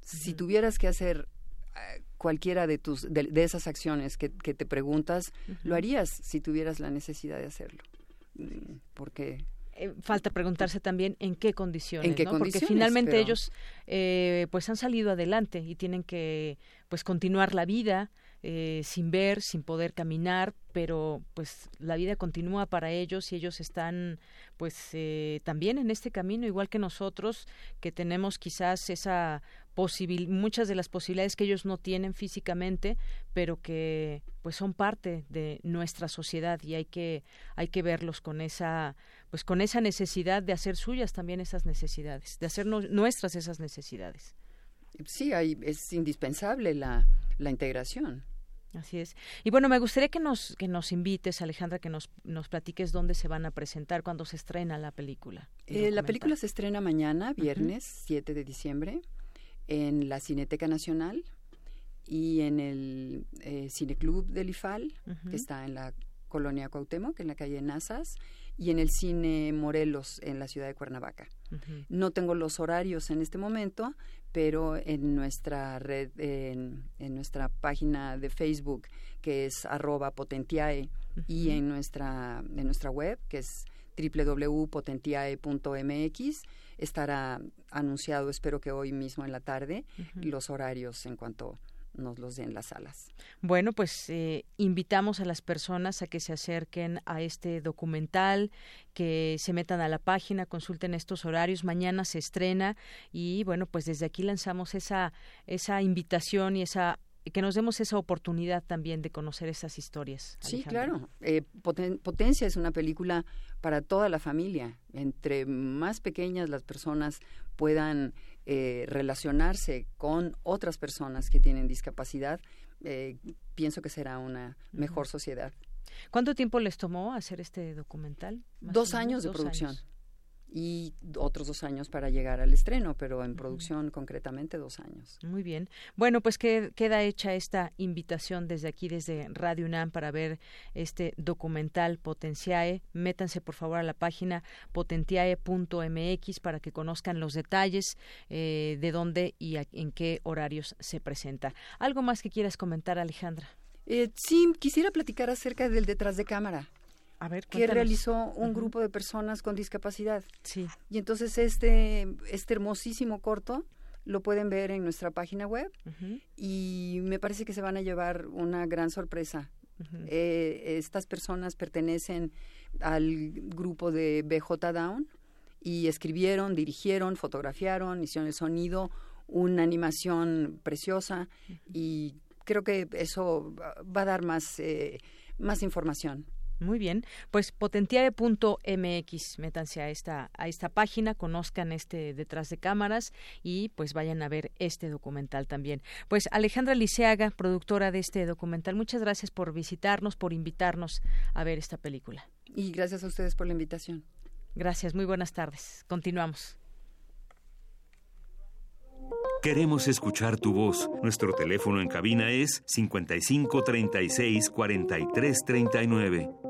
Si tuvieras que hacer eh, cualquiera de tus de, esas acciones que, te preguntas, lo harías si tuvieras la necesidad de hacerlo. Porque eh, falta preguntarse también en qué condiciones, ¿no? porque finalmente ellos eh, pues han salido adelante y tienen que pues continuar la vida eh, sin ver, sin poder caminar, pero pues la vida continúa para ellos y ellos están pues eh, también en este camino igual que nosotros que tenemos quizás esa muchas de las posibilidades que ellos no tienen físicamente, pero que pues son parte de nuestra sociedad y hay que hay que verlos con esa pues con esa necesidad de hacer suyas también esas necesidades, de hacer nuestras esas necesidades. Sí, hay, es indispensable la, la integración. Así es. Y bueno, me gustaría que nos, que nos invites, Alejandra, que nos, nos platiques dónde se van a presentar, cuando se estrena la película. Eh, la película se estrena mañana, viernes 7 de diciembre, en la Cineteca Nacional y en el eh, Cineclub del IFAL, que está en la colonia Cuauhtémoc, en la calle Nazas, y en el Cine Morelos, en la ciudad de Cuernavaca. No tengo los horarios en este momento, pero en nuestra red, en, nuestra página de Facebook, que es arroba potentiae, y en nuestra, en nuestra web, que es www.potentiae.mx, estará anunciado, espero que hoy mismo en la tarde, los horarios en cuanto nos los den las salas. Bueno, pues eh, invitamos a las personas a que se acerquen a este documental, que se metan a la página, consulten estos horarios. Mañana se estrena y bueno, pues desde aquí lanzamos esa esa invitación y esa que nos demos esa oportunidad también de conocer esas historias. Sí, claro. Eh, Potencia es una película para toda la familia. Entre más pequeñas las personas puedan eh, relacionarse con otras personas que tienen discapacidad, eh, pienso que será una mejor sociedad. ¿Cuánto tiempo les tomó hacer este documental? Dos años de producción y otros dos años para llegar al estreno, pero en producción concretamente dos años. Muy bien. Bueno, pues que, queda hecha esta invitación desde aquí, desde Radio UNAM, para ver este documental Potenciae. Métanse por favor a la página potentiae.mx para que conozcan los detalles eh, de dónde y en qué horarios se presenta. ¿Algo más que quieras comentar, Alejandra? Eh, sí, quisiera platicar acerca del detrás de cámara que realizó un grupo de personas con discapacidad. Sí. Y entonces este, este hermosísimo corto lo pueden ver en nuestra página web y me parece que se van a llevar una gran sorpresa. Eh, estas personas pertenecen al grupo de BJ Down y escribieron, dirigieron, fotografiaron, hicieron el sonido, una animación preciosa y creo que eso va a dar más, eh, más información. Muy bien, pues potentiare.mx, métanse a esta a esta página, conozcan este detrás de cámaras y pues vayan a ver este documental también. Pues Alejandra Liceaga, productora de este documental, muchas gracias por visitarnos, por invitarnos a ver esta película. Y gracias a ustedes por la invitación. Gracias, muy buenas tardes. Continuamos. Queremos escuchar tu voz. Nuestro teléfono en cabina es 55 36 43 39.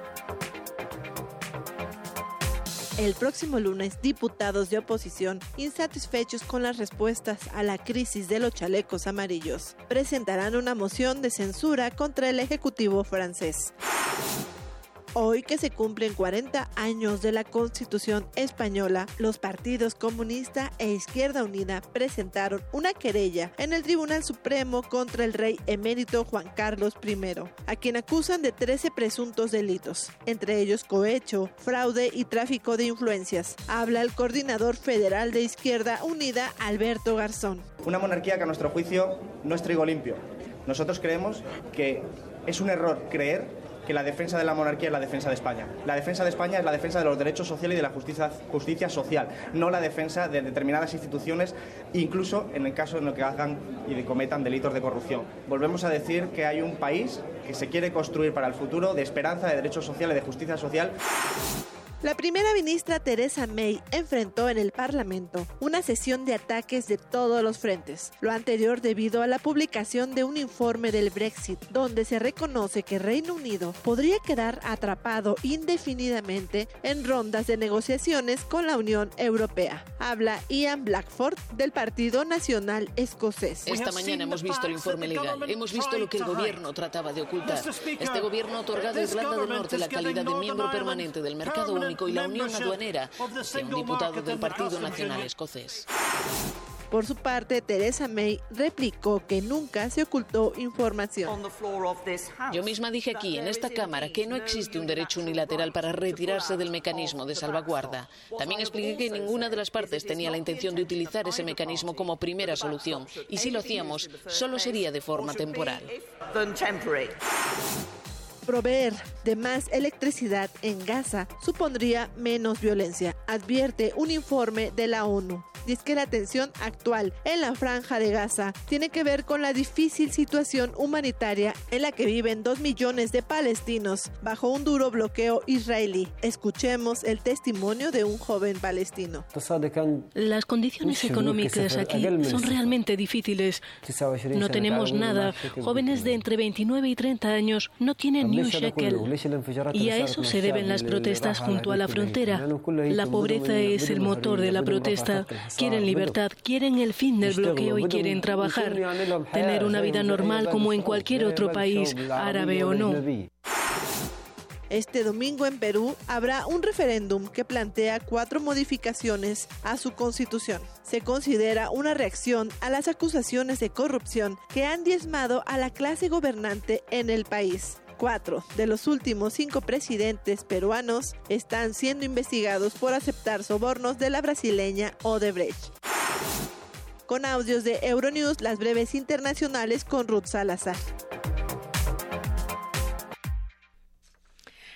El próximo lunes, diputados de oposición, insatisfechos con las respuestas a la crisis de los chalecos amarillos, presentarán una moción de censura contra el Ejecutivo francés. Hoy que se cumplen 40 años de la Constitución española, los partidos comunista e Izquierda Unida presentaron una querella en el Tribunal Supremo contra el rey emérito Juan Carlos I, a quien acusan de 13 presuntos delitos, entre ellos cohecho, fraude y tráfico de influencias. Habla el coordinador federal de Izquierda Unida, Alberto Garzón. Una monarquía que a nuestro juicio no es trigo limpio. Nosotros creemos que es un error creer que la defensa de la monarquía es la defensa de España. La defensa de España es la defensa de los derechos sociales y de la justicia, social, no la defensa de determinadas instituciones, incluso en el caso en el que hagan y cometan delitos de corrupción. Volvemos a decir que hay un país que se quiere construir para el futuro de esperanza, de derechos sociales, de justicia social. La primera ministra Teresa May enfrentó en el Parlamento una sesión de ataques de todos los frentes, lo anterior debido a la publicación de un informe del Brexit, donde se reconoce que Reino Unido podría quedar atrapado indefinidamente en rondas de negociaciones con la Unión Europea. Habla Ian Blackford del Partido Nacional Escocés. Esta mañana hemos visto el informe legal, hemos visto lo que el gobierno trataba de ocultar. Este gobierno ha otorgado a Irlanda del Norte la calidad de miembro permanente del mercado único y la Unión Aduanera un diputado del Partido Nacional Escocés. Por su parte, Teresa May replicó que nunca se ocultó información. Yo misma dije aquí, en esta Cámara, que no existe un derecho unilateral para retirarse del mecanismo de salvaguarda. También expliqué que ninguna de las partes tenía la intención de utilizar ese mecanismo como primera solución, y si lo hacíamos, solo sería de forma temporal proveer de más electricidad en Gaza supondría menos violencia, advierte un informe de la ONU y es que la tensión actual en la franja de Gaza tiene que ver con la difícil situación humanitaria en la que viven dos millones de palestinos bajo un duro bloqueo israelí. Escuchemos el testimonio de un joven palestino. Las condiciones económicas aquí son realmente difíciles. No tenemos nada. Jóvenes de entre 29 y 30 años no tienen ni un shekel. Y a eso se deben las protestas junto a la frontera. La pobreza es el motor de la protesta. Quieren libertad, quieren el fin del bloqueo y quieren trabajar, tener una vida normal como en cualquier otro país, árabe o no. Este domingo en Perú habrá un referéndum que plantea cuatro modificaciones a su constitución. Se considera una reacción a las acusaciones de corrupción que han diezmado a la clase gobernante en el país. Cuatro de los últimos cinco presidentes peruanos están siendo investigados por aceptar sobornos de la brasileña Odebrecht. Con audios de Euronews, las breves internacionales con Ruth Salazar.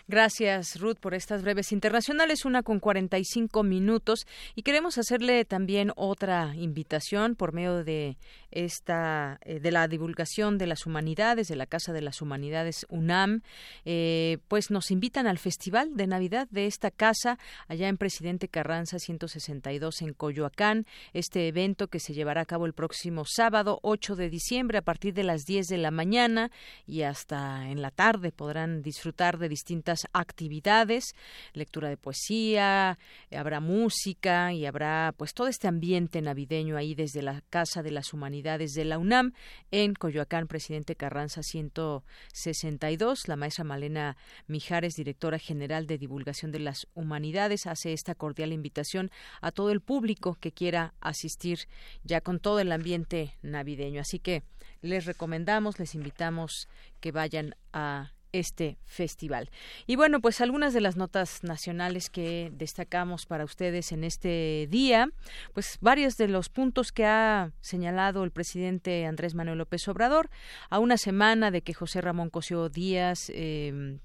Gracias, Ruth, por estas breves internacionales, una con 45 minutos. Y queremos hacerle también otra invitación por medio de esta eh, de la divulgación de las humanidades de la Casa de las Humanidades UNAM, eh, pues nos invitan al Festival de Navidad de esta casa allá en Presidente Carranza 162 en Coyoacán. Este evento que se llevará a cabo el próximo sábado 8 de diciembre a partir de las 10 de la mañana y hasta en la tarde podrán disfrutar de distintas actividades, lectura de poesía, habrá música y habrá pues todo este ambiente navideño ahí desde la Casa de las Humanidades de la UNAM en Coyoacán, presidente Carranza 162. La maestra Malena Mijares, directora general de divulgación de las humanidades, hace esta cordial invitación a todo el público que quiera asistir ya con todo el ambiente navideño. Así que les recomendamos, les invitamos que vayan a este festival. Y bueno, pues algunas de las notas nacionales que destacamos para ustedes en este día, pues varios de los puntos que ha señalado el presidente Andrés Manuel López Obrador, a una semana de que José Ramón Cosío Díaz eh,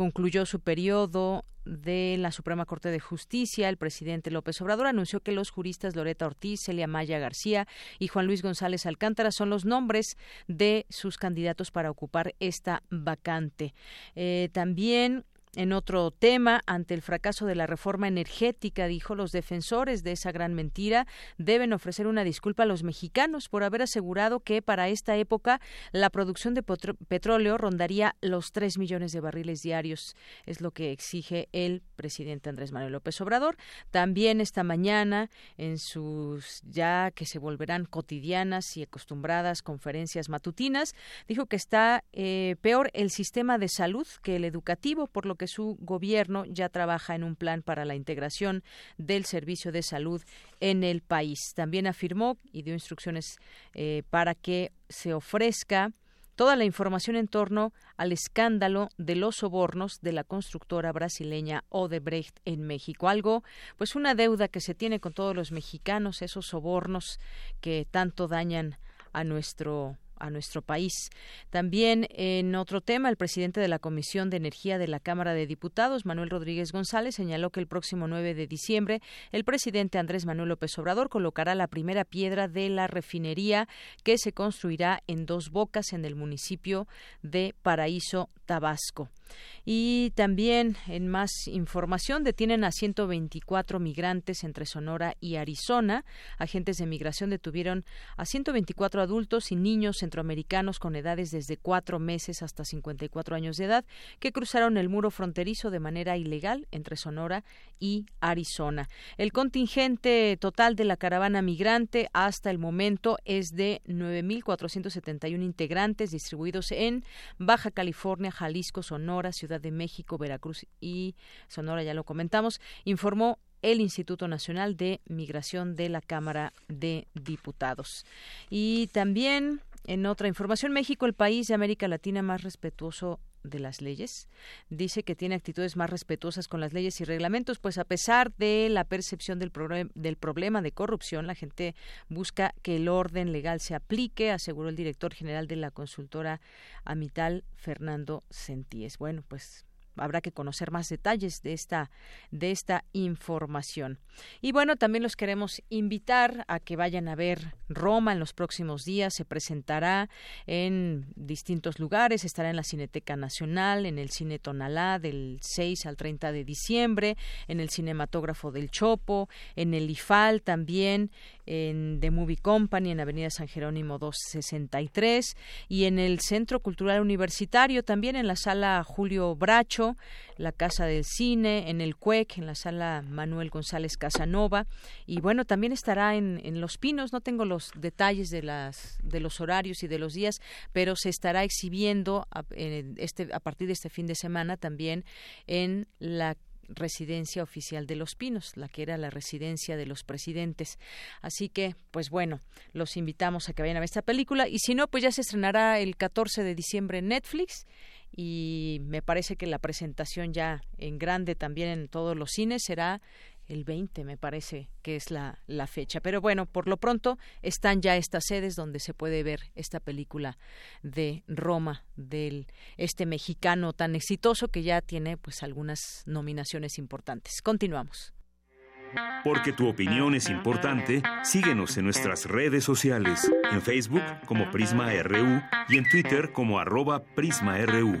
concluyó su periodo de la Suprema Corte de Justicia, el presidente López Obrador anunció que los juristas Loreta Ortiz, Celia Maya García y Juan Luis González Alcántara son los nombres de sus candidatos para ocupar esta vacante. Eh, también en otro tema, ante el fracaso de la reforma energética, dijo, los defensores de esa gran mentira deben ofrecer una disculpa a los mexicanos por haber asegurado que para esta época la producción de petróleo rondaría los tres millones de barriles diarios. Es lo que exige el presidente Andrés Manuel López Obrador. También esta mañana, en sus ya que se volverán cotidianas y acostumbradas conferencias matutinas, dijo que está eh, peor el sistema de salud que el educativo, por lo que su gobierno ya trabaja en un plan para la integración del servicio de salud en el país. También afirmó y dio instrucciones eh, para que se ofrezca toda la información en torno al escándalo de los sobornos de la constructora brasileña Odebrecht en México. Algo, pues una deuda que se tiene con todos los mexicanos, esos sobornos que tanto dañan a nuestro a nuestro país. También en otro tema, el presidente de la Comisión de Energía de la Cámara de Diputados, Manuel Rodríguez González, señaló que el próximo 9 de diciembre el presidente Andrés Manuel López Obrador colocará la primera piedra de la refinería que se construirá en dos bocas en el municipio de Paraíso, Tabasco. Y también, en más información, detienen a 124 migrantes entre Sonora y Arizona. Agentes de migración detuvieron a 124 adultos y niños centroamericanos con edades desde cuatro meses hasta 54 años de edad que cruzaron el muro fronterizo de manera ilegal entre Sonora y Arizona. El contingente total de la caravana migrante hasta el momento es de 9.471 integrantes distribuidos en Baja California, Jalisco, Sonora, Ciudad de México, Veracruz y Sonora, ya lo comentamos, informó el Instituto Nacional de Migración de la Cámara de Diputados. Y también, en otra información, México, el país de América Latina más respetuoso de las leyes. Dice que tiene actitudes más respetuosas con las leyes y reglamentos, pues a pesar de la percepción del, del problema de corrupción, la gente busca que el orden legal se aplique, aseguró el director general de la consultora Amital, Fernando Sentíes. Bueno, pues habrá que conocer más detalles de esta de esta información. Y bueno, también los queremos invitar a que vayan a ver Roma en los próximos días. Se presentará en distintos lugares, estará en la Cineteca Nacional, en el Cine Tonalá del 6 al 30 de diciembre, en el Cinematógrafo del Chopo, en el IFAL también, en The Movie Company, en Avenida San Jerónimo 263 y en el Centro Cultural Universitario, también en la Sala Julio Bracho, la Casa del Cine, en el CUEC, en la Sala Manuel González Casanova y bueno, también estará en, en Los Pinos, no tengo los detalles de, las, de los horarios y de los días, pero se estará exhibiendo a, este, a partir de este fin de semana también en la residencia oficial de Los Pinos, la que era la residencia de los presidentes. Así que, pues bueno, los invitamos a que vayan a ver esta película y si no, pues ya se estrenará el 14 de diciembre en Netflix y me parece que la presentación ya en grande también en todos los cines será el 20 me parece que es la, fecha. Pero bueno, por lo pronto están ya estas sedes donde se puede ver esta película de Roma, del este mexicano tan exitoso que ya tiene pues algunas nominaciones importantes. Continuamos. Porque tu opinión es importante, síguenos en nuestras redes sociales, en Facebook como Prisma RU y en Twitter como arroba PrismaRU.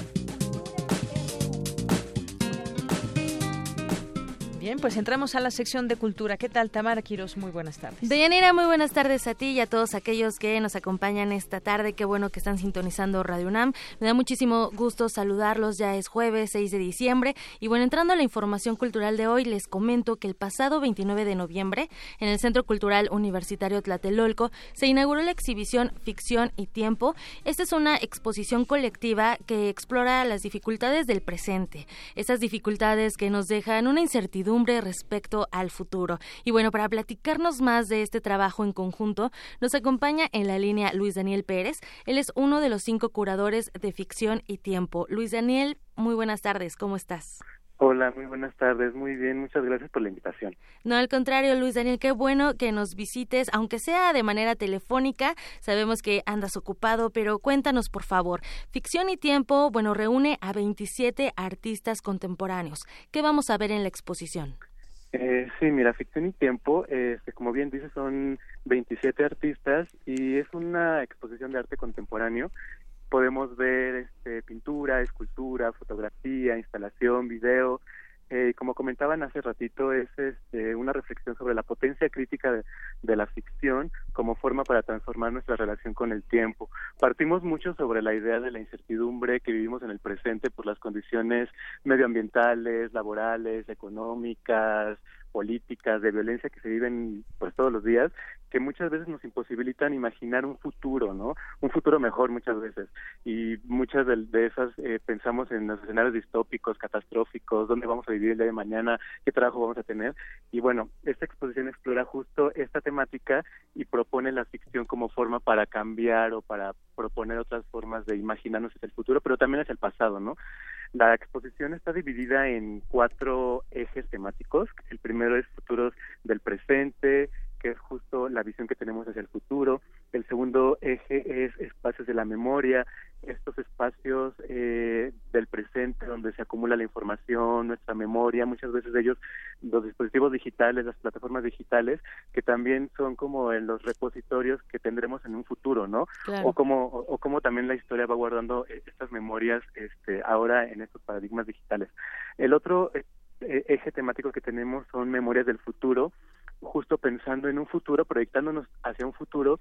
Bien, pues entramos a la sección de cultura. ¿Qué tal, Tamara Quiros? Muy buenas tardes. Deyanira, muy buenas tardes a ti y a todos aquellos que nos acompañan esta tarde. Qué bueno que están sintonizando Radio UNAM. Me da muchísimo gusto saludarlos. Ya es jueves 6 de diciembre. Y bueno, entrando a la información cultural de hoy, les comento que el pasado 29 de noviembre, en el Centro Cultural Universitario Tlatelolco, se inauguró la exhibición Ficción y Tiempo. Esta es una exposición colectiva que explora las dificultades del presente. Esas dificultades que nos dejan una incertidumbre respecto al futuro. Y bueno, para platicarnos más de este trabajo en conjunto, nos acompaña en la línea Luis Daniel Pérez. Él es uno de los cinco curadores de ficción y tiempo. Luis Daniel, muy buenas tardes, ¿cómo estás? Hola, muy buenas tardes, muy bien, muchas gracias por la invitación. No, al contrario, Luis Daniel, qué bueno que nos visites, aunque sea de manera telefónica, sabemos que andas ocupado, pero cuéntanos por favor. Ficción y Tiempo, bueno, reúne a 27 artistas contemporáneos. ¿Qué vamos a ver en la exposición? Eh, sí, mira, Ficción y Tiempo, este, como bien dices, son 27 artistas y es una exposición de arte contemporáneo podemos ver este, pintura, escultura, fotografía, instalación, video, eh, como comentaban hace ratito, es este, una reflexión sobre la potencia crítica de, la ficción como forma para transformar nuestra relación con el tiempo. Partimos mucho sobre la idea de la incertidumbre que vivimos en el presente por las condiciones medioambientales, laborales, económicas, políticas, de violencia que se viven pues todos los días, que muchas veces nos imposibilitan imaginar un futuro, ¿no? Un futuro mejor muchas veces. Y muchas de, esas eh, pensamos en los escenarios distópicos, catastróficos, dónde vamos a vivir el día de mañana, qué trabajo vamos a tener. Y bueno, esta exposición explora justo esta temática y propone la ficción como forma para cambiar o para proponer otras formas de imaginarnos hacia el futuro, pero también hacia el pasado, ¿no? La exposición está dividida en cuatro ejes temáticos. El primero es futuros del presente, que es justo la visión que tenemos hacia el futuro. El segundo eje es espacios de la memoria, estos espacios eh, del presente donde se acumula la información, nuestra memoria, muchas veces ellos, los dispositivos digitales, las plataformas digitales, que también son como en los repositorios que tendremos en un futuro, ¿no? O como o, como también la historia va guardando eh, estas memorias este, ahora en estos paradigmas digitales. El otro eh, eje temático que tenemos son memorias del futuro, justo pensando en un futuro, proyectándonos hacia un futuro,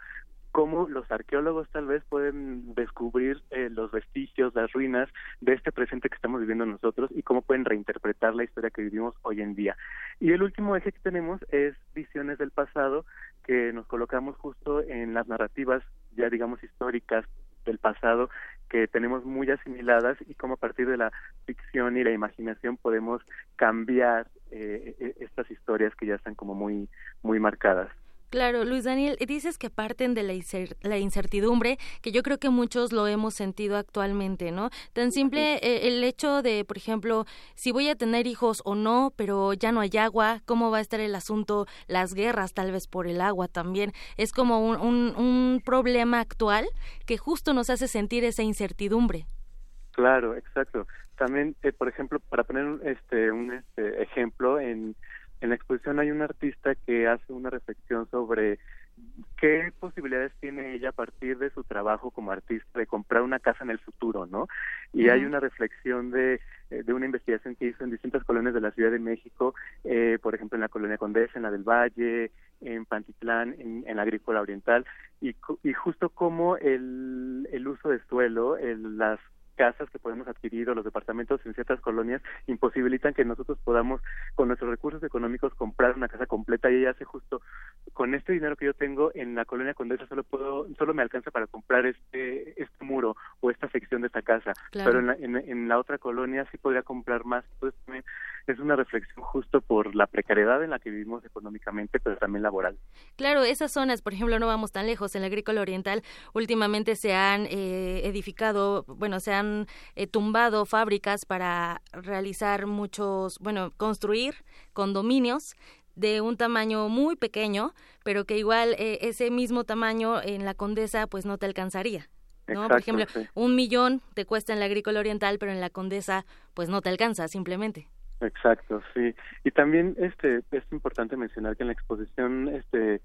cómo los arqueólogos tal vez pueden descubrir eh, los vestigios, las ruinas de este presente que estamos viviendo nosotros y cómo pueden reinterpretar la historia que vivimos hoy en día. Y el último eje que tenemos es visiones del pasado, que nos colocamos justo en las narrativas ya digamos históricas del pasado que tenemos muy asimiladas y cómo a partir de la ficción y la imaginación podemos cambiar eh, e, estas historias que ya están como muy muy marcadas. Claro, Luis Daniel, dices que parten de la incertidumbre, que yo creo que muchos lo hemos sentido actualmente, ¿no? Tan simple eh, el hecho de, por ejemplo, si voy a tener hijos o no, pero ya no hay agua, ¿cómo va a estar el asunto? Las guerras, tal vez por el agua también. Es como un, un, problema actual que justo nos hace sentir esa incertidumbre. Claro, exacto. También, eh, por ejemplo, para poner este, un este, ejemplo, en en la exposición hay un artista que hace una reflexión sobre qué posibilidades tiene ella a partir de su trabajo como artista de comprar una casa en el futuro, ¿no? Y hay una reflexión de, eh, de una investigación que hizo en distintas colonias de la Ciudad de México, eh, por ejemplo en la colonia Condesa, en la del Valle, en Pantitlán, en, en la Agrícola Oriental, y, y justo como el, el uso de suelo, el, las casas que podemos adquirir o los departamentos en ciertas colonias imposibilitan que nosotros podamos con nuestros recursos económicos comprar una casa completa y ella hace justo con este dinero que yo tengo en la colonia Condesa solo puedo solo me alcanza para comprar este este muro o esta sección de esta casa pero en la, en, la otra colonia sí podría comprar más entonces es una reflexión justo por la precariedad en la que vivimos económicamente, pero también laboral. Claro, esas zonas, por ejemplo, no vamos tan lejos. En la agrícola oriental últimamente se han eh, edificado, bueno, se han eh, tumbado fábricas para realizar muchos, bueno, construir condominios de un tamaño muy pequeño, pero que igual eh, ese mismo tamaño en la Condesa pues no te alcanzaría. ¿no? Por ejemplo, un millón te cuesta en la agrícola oriental, pero en la Condesa pues no te alcanza simplemente. Exacto, sí. Y también este es importante mencionar que en la exposición este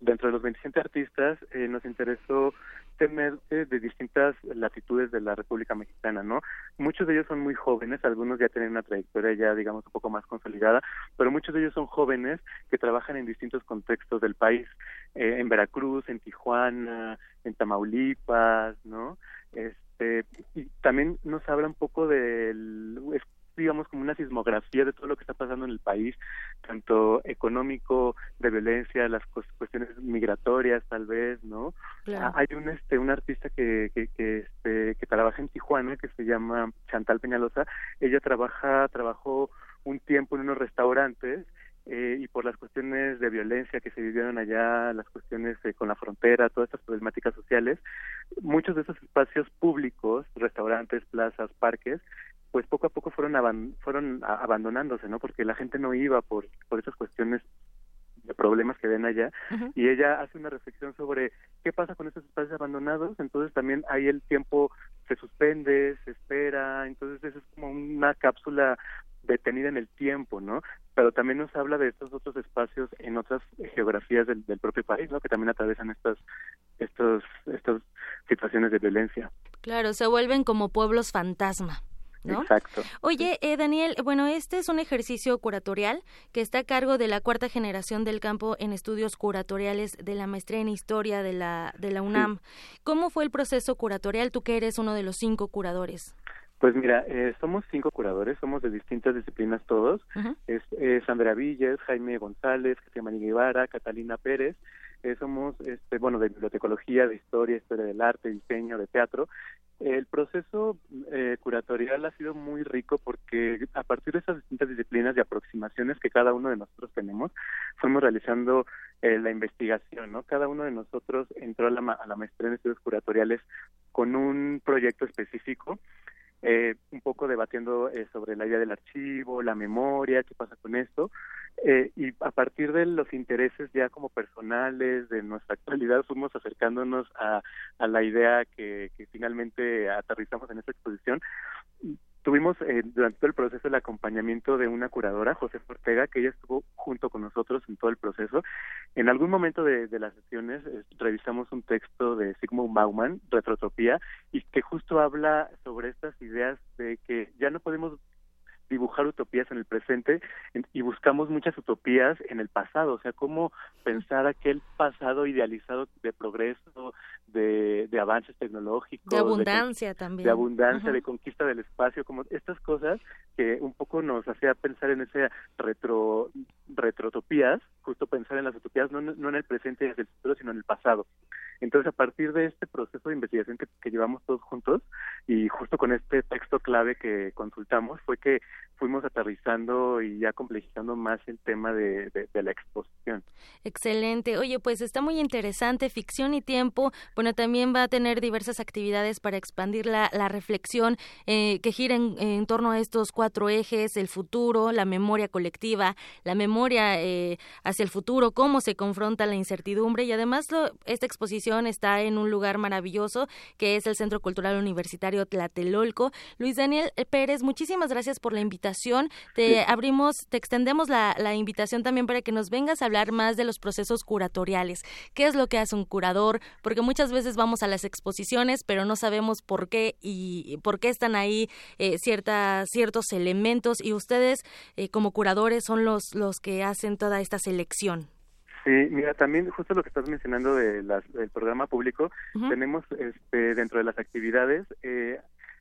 dentro de los 27 artistas eh, nos interesó tener eh, de distintas latitudes de la República Mexicana, ¿no? Muchos de ellos son muy jóvenes, algunos ya tienen una trayectoria ya, digamos, un poco más consolidada, pero muchos de ellos son jóvenes que trabajan en distintos contextos del país, eh, en Veracruz, en Tijuana, en Tamaulipas, ¿no? Este, y también nos habla un poco del digamos, como una sismografía de todo lo que está pasando en el país, tanto económico, de violencia, las cuestiones migratorias, tal vez, ¿no? Ah, hay un este un artista que que que, este, que trabaja en Tijuana que se llama Chantal Peñalosa. Ella trabaja trabajó un tiempo en unos restaurantes eh, y por las cuestiones de violencia que se vivieron allá, las cuestiones eh, con la frontera, todas estas problemáticas sociales, muchos de esos espacios públicos, restaurantes, plazas, parques, pues poco a poco fueron fueron abandonándose, ¿no? Porque la gente no iba por por esas cuestiones problemas que ven allá y ella hace una reflexión sobre qué pasa con esos espacios abandonados, entonces también ahí el tiempo se suspende, se espera, entonces eso es como una cápsula detenida en el tiempo, ¿no? Pero también nos habla de estos otros espacios en otras geografías del, del propio país, ¿no? Que también atraviesan estas estos estas situaciones de violencia. Claro, se vuelven como pueblos fantasma. Exacto. Oye, eh, Daniel, bueno, este es un ejercicio curatorial que está a cargo de la cuarta generación del campo en estudios curatoriales de la maestría en historia de la, de la UNAM. ¿Cómo fue el proceso curatorial? Tú que eres uno de los cinco curadores. Pues mira, eh, somos cinco curadores, somos de distintas disciplinas todos. es, es, Andrea Villes, Jaime González, Germán Guevara, Catalina Pérez. Eh, somos, este, bueno, de bibliotecología, de historia, historia del arte, diseño, de teatro. El proceso eh, curatorial ha sido muy rico porque a partir de esas distintas disciplinas y aproximaciones que cada uno de nosotros tenemos, fuimos realizando eh, la investigación, ¿no? Cada uno de nosotros entró a la, a la maestría en estudios curatoriales con un proyecto específico eh, un poco debatiendo eh, sobre la idea del archivo, la memoria, qué pasa con esto, eh, y a partir de los intereses ya como personales de nuestra actualidad fuimos acercándonos a, a la idea que, que finalmente aterrizamos en esta exposición Tuvimos eh, durante todo el proceso el acompañamiento de una curadora, José Ortega, que ella estuvo junto con nosotros en todo el proceso. En algún momento de, las sesiones eh, revisamos un texto de Sigmund Bauman, Retrotopía, y que justo habla sobre estas ideas de que ya no podemos dibujar utopías en el presente y buscamos muchas utopías en el pasado, o sea, cómo pensar aquel pasado idealizado de progreso, de, de avances tecnológicos, de abundancia también, de abundancia, de conquista del espacio, como estas cosas que un poco nos hacía pensar en ese retro retrotopías, justo pensar en las utopías no, no en el presente y en el futuro, sino en el pasado. Entonces, a partir de este proceso de investigación que, llevamos todos juntos y justo con este texto clave que consultamos, fue que fuimos aterrizando y ya complejizando más el tema de, la exposición. Excelente. Oye, pues está muy interesante, ficción y tiempo. Bueno, también va a tener diversas actividades para expandir la, reflexión eh, que gira en, torno a estos cuatro ejes, el futuro, la memoria colectiva, la memoria eh, hacia el futuro, cómo se confronta la incertidumbre y además esta exposición está en un lugar maravilloso que es el Centro Cultural Universitario Tlatelolco. Luis Daniel Pérez, muchísimas gracias por la invitación. Te abrimos, te extendemos la, invitación también para que nos vengas a hablar más de los procesos curatoriales. ¿Qué es lo que hace un curador? Porque muchas veces vamos a las exposiciones, pero no sabemos por qué y por qué están ahí eh, ciertas, ciertos elementos y ustedes eh, como curadores son los, los que hacen toda esta selección. Sí, mira, también justo lo que estás mencionando de del programa público, tenemos este, dentro de las actividades eh,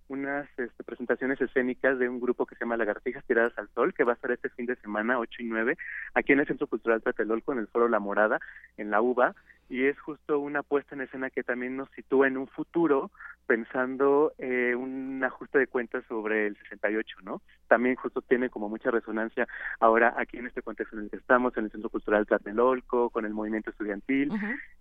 unas este, presentaciones escénicas de un grupo que se llama Lagartijas Tiradas al Sol, que va a estar este fin de semana, 8 y 9, aquí en el Centro Cultural Tlatelolco, en el Foro La Morada, en la UBA, y es justo una puesta en escena que también nos sitúa en un futuro pensando eh, un ajuste de cuentas sobre el 68, ¿no? También justo tiene como mucha resonancia ahora aquí en este contexto en el que estamos, en el Centro Cultural Tlatelolco, con el movimiento estudiantil,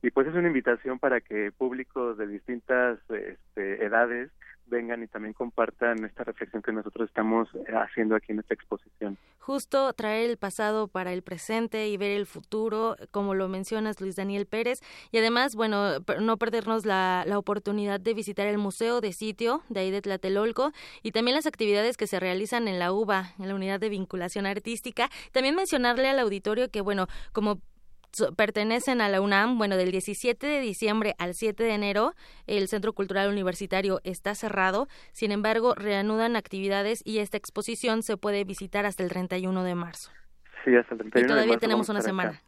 y pues es una invitación para que públicos de distintas este, edades vengan y también compartan esta reflexión que nosotros estamos eh, haciendo aquí en esta exposición. Justo traer el pasado para el presente y ver el futuro, como lo mencionas Luis Daniel Pérez, y además, bueno, no perdernos la, la oportunidad de visitar el museo de sitio de ahí de Tlatelolco y también las actividades que se realizan en la UBA, en la unidad de vinculación artística. También mencionarle al auditorio que, bueno, como pertenecen a la UNAM, bueno, del 17 de diciembre al 7 de enero, el Centro Cultural Universitario está cerrado, sin embargo, reanudan actividades y esta exposición se puede visitar hasta el 31 de marzo. Sí, hasta el 31 y todavía tenemos una semana.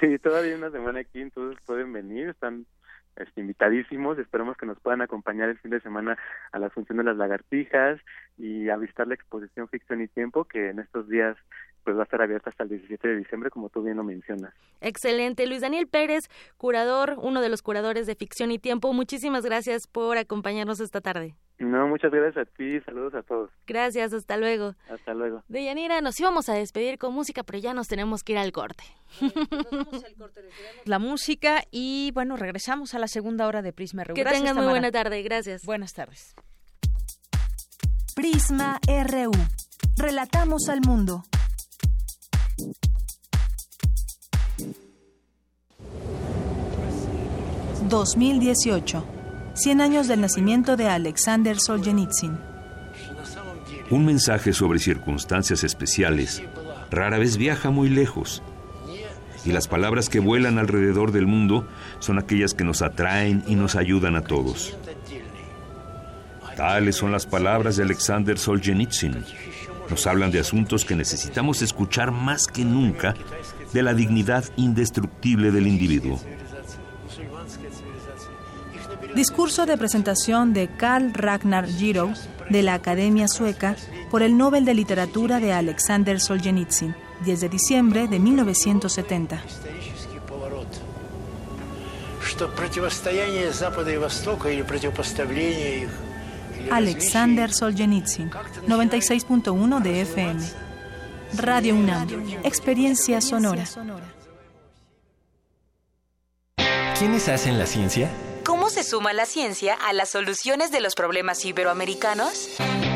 Sí, todavía una semana aquí, entonces pueden venir, están este, invitadísimos, esperemos que nos puedan acompañar el fin de semana a la función de las lagartijas y a visitar la exposición Ficción y Tiempo, que en estos días pues va a estar abierta hasta el 17 de diciembre, como tú bien lo mencionas. Excelente. Luis Daniel Pérez, curador, uno de los curadores de Ficción y Tiempo, muchísimas gracias por acompañarnos esta tarde. No, muchas gracias a ti, saludos a todos. Gracias, hasta luego. Hasta luego. Deyanira, nos íbamos a despedir con música, pero ya nos tenemos que ir al corte. La música y bueno, regresamos a la segunda hora de Prisma RU. Que tengan muy buena tarde, gracias. Buenas tardes. Prisma RU. Relatamos al mundo. 2018. 100 años del nacimiento de Alexander Solzhenitsyn. Un mensaje sobre circunstancias especiales rara vez viaja muy lejos. Y las palabras que vuelan alrededor del mundo son aquellas que nos atraen y nos ayudan a todos. Tales son las palabras de Alexander Solzhenitsyn. Nos hablan de asuntos que necesitamos escuchar más que nunca de la dignidad indestructible del individuo. Discurso de presentación de Karl Ragnar Giro de la Academia Sueca por el Nobel de Literatura de Alexander Solzhenitsyn, 10 de diciembre de 1970. Alexander Solzhenitsyn, 96.1 de FM. Radio UNAM, experiencia sonora. ¿Quiénes hacen la ciencia? ¿Cómo se suma la ciencia a las soluciones de los problemas iberoamericanos?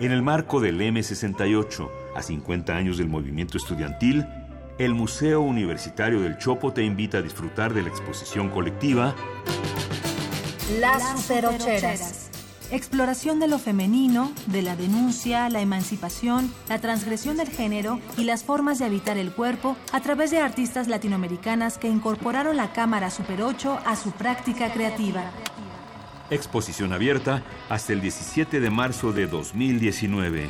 En el marco del M68, a 50 años del movimiento estudiantil, el Museo Universitario del Chopo te invita a disfrutar de la exposición colectiva Las Superocheras. Exploración de lo femenino, de la denuncia, la emancipación, la transgresión del género y las formas de habitar el cuerpo a través de artistas latinoamericanas que incorporaron la cámara Super 8 a su práctica creativa. Exposición abierta hasta el 17 de marzo de 2019.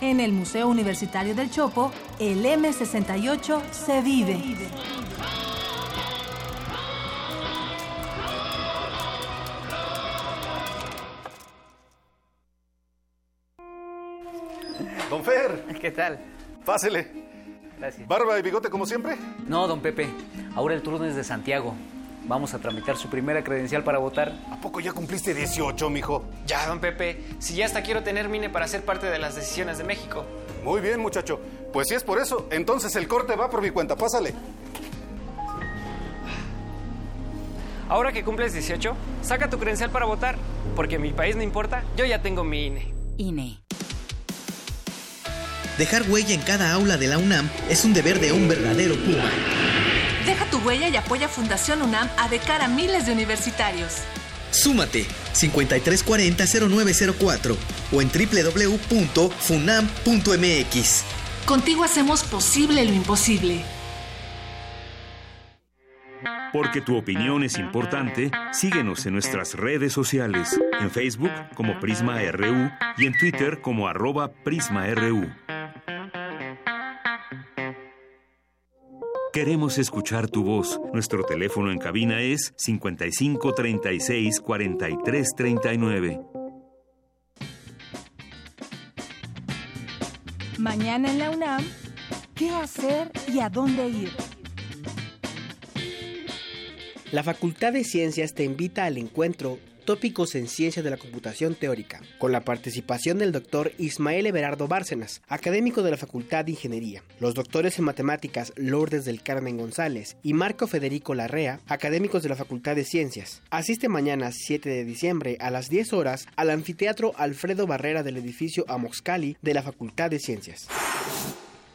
En el Museo Universitario del Chopo, el M68 se vive. Don Fer. ¿Qué tal? Pásele. Gracias. ¿Barba y bigote como siempre? No, don Pepe. Ahora el turno es de Santiago. Vamos a tramitar su primera credencial para votar. ¿A poco ya cumpliste 18, mijo? Ya, don Pepe. Si ya hasta quiero tener MINE para ser parte de las decisiones de México. Muy bien, muchacho. Pues si es por eso, entonces el corte va por mi cuenta. Pásale. Ahora que cumples 18, saca tu credencial para votar. Porque mi país no importa, yo ya tengo mi INE. INE. Dejar huella en cada aula de la UNAM es un deber de un verdadero Puma. Deja tu huella y apoya Fundación UNAM a de cara a miles de universitarios. Súmate 5340-0904 o en www.funam.mx. Contigo hacemos posible lo imposible. Porque tu opinión es importante, síguenos en nuestras redes sociales, en Facebook como Prisma RU y en Twitter como arroba PrismaRU. Queremos escuchar tu voz. Nuestro teléfono en cabina es 55 36 43 39. Mañana en la UNAM, ¿qué hacer y a dónde ir? La Facultad de Ciencias te invita al encuentro Tópicos en Ciencias de la Computación Teórica, con la participación del doctor Ismael Everardo Bárcenas, académico de la Facultad de Ingeniería, los doctores en Matemáticas Lourdes del Carmen González y Marco Federico Larrea, académicos de la Facultad de Ciencias. Asiste mañana 7 de diciembre a las 10 horas al anfiteatro Alfredo Barrera del edificio Amoxcali de la Facultad de Ciencias.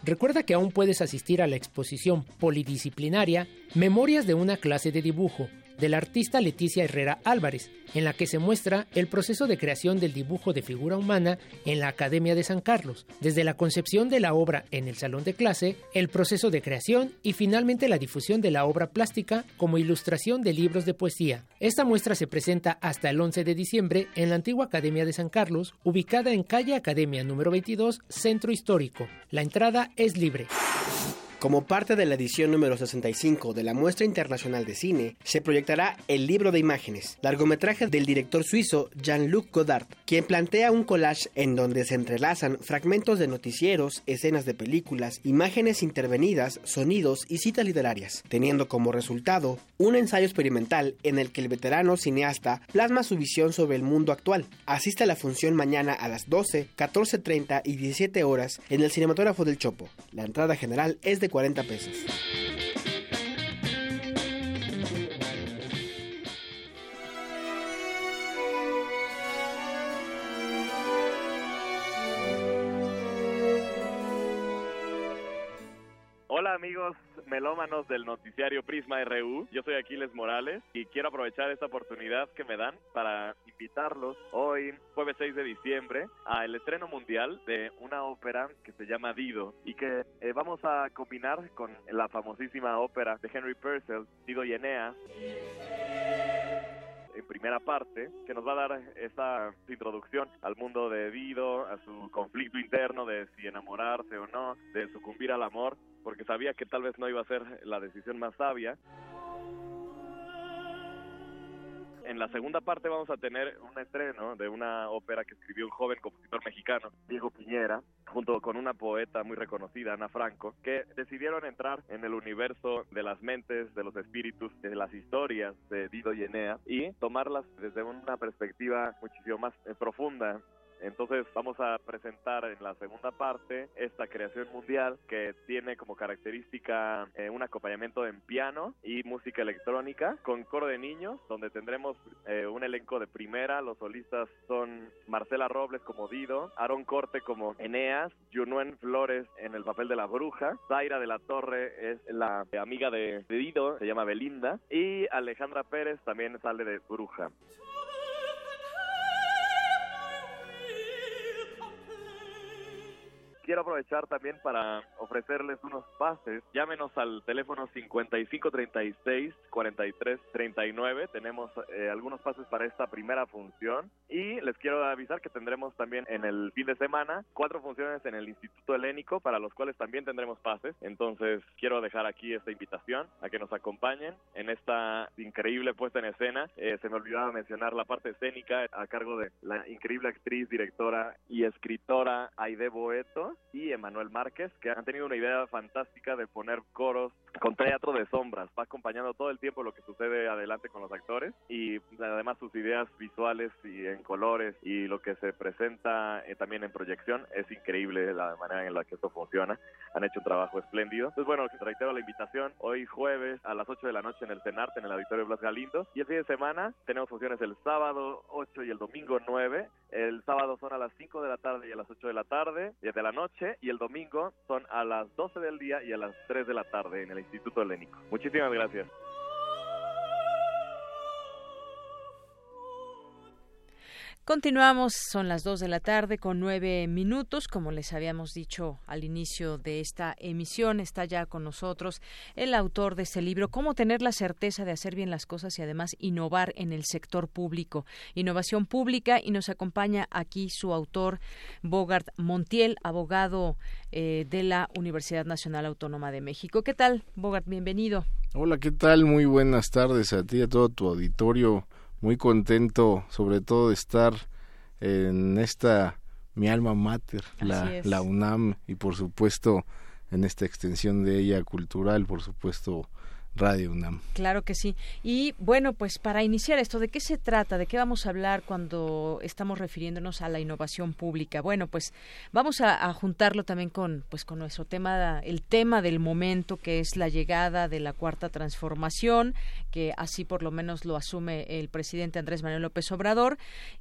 Recuerda que aún puedes asistir a la exposición polidisciplinaria Memorias de una clase de dibujo del artista Leticia Herrera Álvarez, en la que se muestra el proceso de creación del dibujo de figura humana en la Academia de San Carlos, desde la concepción de la obra en el salón de clase, el proceso de creación y finalmente la difusión de la obra plástica como ilustración de libros de poesía. Esta muestra se presenta hasta el 11 de diciembre en la antigua Academia de San Carlos, ubicada en calle Academia número 22, Centro Histórico. La entrada es libre. Como parte de la edición número 65 de la Muestra Internacional de Cine, se proyectará El libro de imágenes, largometraje del director suizo Jean-Luc Godard, quien plantea un collage en donde se entrelazan fragmentos de noticieros, escenas de películas, imágenes intervenidas, sonidos y citas literarias, teniendo como resultado un ensayo experimental en el que el veterano cineasta plasma su visión sobre el mundo actual. Asiste a la función mañana a las 12, 14.30 y 17 horas en el Cinematógrafo del Chopo. La entrada general es de 40 pesos. Hola amigos melómanos del noticiario Prisma RU, yo soy Aquiles Morales y quiero aprovechar esta oportunidad que me dan para invitarlos hoy, jueves 6 de diciembre, al estreno mundial de una ópera que se llama Dido y que eh, vamos a combinar con la famosísima ópera de Henry Purcell, Dido y Eneas en primera parte, que nos va a dar esta introducción al mundo de Dido, a su conflicto interno de si enamorarse o no, de sucumbir al amor, porque sabía que tal vez no iba a ser la decisión más sabia. En la segunda parte vamos a tener un estreno de una ópera que escribió un joven compositor mexicano, Diego Piñera, junto con una poeta muy reconocida, Ana Franco, que decidieron entrar en el universo de las mentes, de los espíritus, de las historias de Dido y Enea y tomarlas desde una perspectiva muchísimo más eh, profunda entonces vamos a presentar en la segunda parte esta creación mundial que tiene como característica eh, un acompañamiento en piano y música electrónica con coro de niños, donde tendremos eh, un elenco de primera. Los solistas son Marcela Robles como Dido, Aaron Corte como Eneas, Junuen Flores en el papel de la bruja, Zaira de la Torre es la amiga de Dido, se llama Belinda, y Alejandra Pérez también sale de bruja. Quiero aprovechar también para ofrecerles unos pases. Llámenos al teléfono 5536-4339. Tenemos eh, algunos pases para esta primera función. Y les quiero avisar que tendremos también en el fin de semana cuatro funciones en el Instituto Helénico, para los cuales también tendremos pases. Entonces, quiero dejar aquí esta invitación a que nos acompañen en esta increíble puesta en escena. Eh, se me olvidaba mencionar la parte escénica a cargo de la increíble actriz, directora y escritora Aide Boeto y Emanuel Márquez, que han tenido una idea fantástica de poner coros con teatro de sombras. Va acompañando todo el tiempo lo que sucede adelante con los actores y además sus ideas visuales y en colores y lo que se presenta eh, también en proyección es increíble la manera en la que esto funciona. Han hecho un trabajo espléndido. Entonces, bueno, reitero la invitación. Hoy jueves a las 8 de la noche en el CENARTE, en el Auditorio Blas Galindo. Y el fin de semana tenemos funciones el sábado 8 y el domingo 9. El sábado son a las 5 de la tarde y a las 8 de la tarde, y de la noche, y el domingo son a las 12 del día y a las 3 de la tarde en el Instituto Helénico. Muchísimas gracias. Continuamos, son las 2 de la tarde con nueve minutos. Como les habíamos dicho al inicio de esta emisión, está ya con nosotros el autor de este libro, Cómo tener la certeza de hacer bien las cosas y además innovar en el sector público. Innovación pública y nos acompaña aquí su autor, Bogart Montiel, abogado eh, de la Universidad Nacional Autónoma de México. ¿Qué tal, Bogart? Bienvenido. Hola, ¿qué tal? Muy buenas tardes a ti y a todo tu auditorio muy contento sobre todo de estar en esta mi alma mater, la, la UNAM y por supuesto en esta extensión de ella cultural, por supuesto Radio UNAM. Claro que sí. Y bueno, pues para iniciar esto, ¿de qué se trata? ¿De qué vamos a hablar cuando estamos refiriéndonos a la innovación pública? Bueno, pues vamos a, juntarlo también con, pues con nuestro tema, el tema del momento, que es la llegada de la cuarta transformación, que así por lo menos lo asume el presidente Andrés Manuel López Obrador,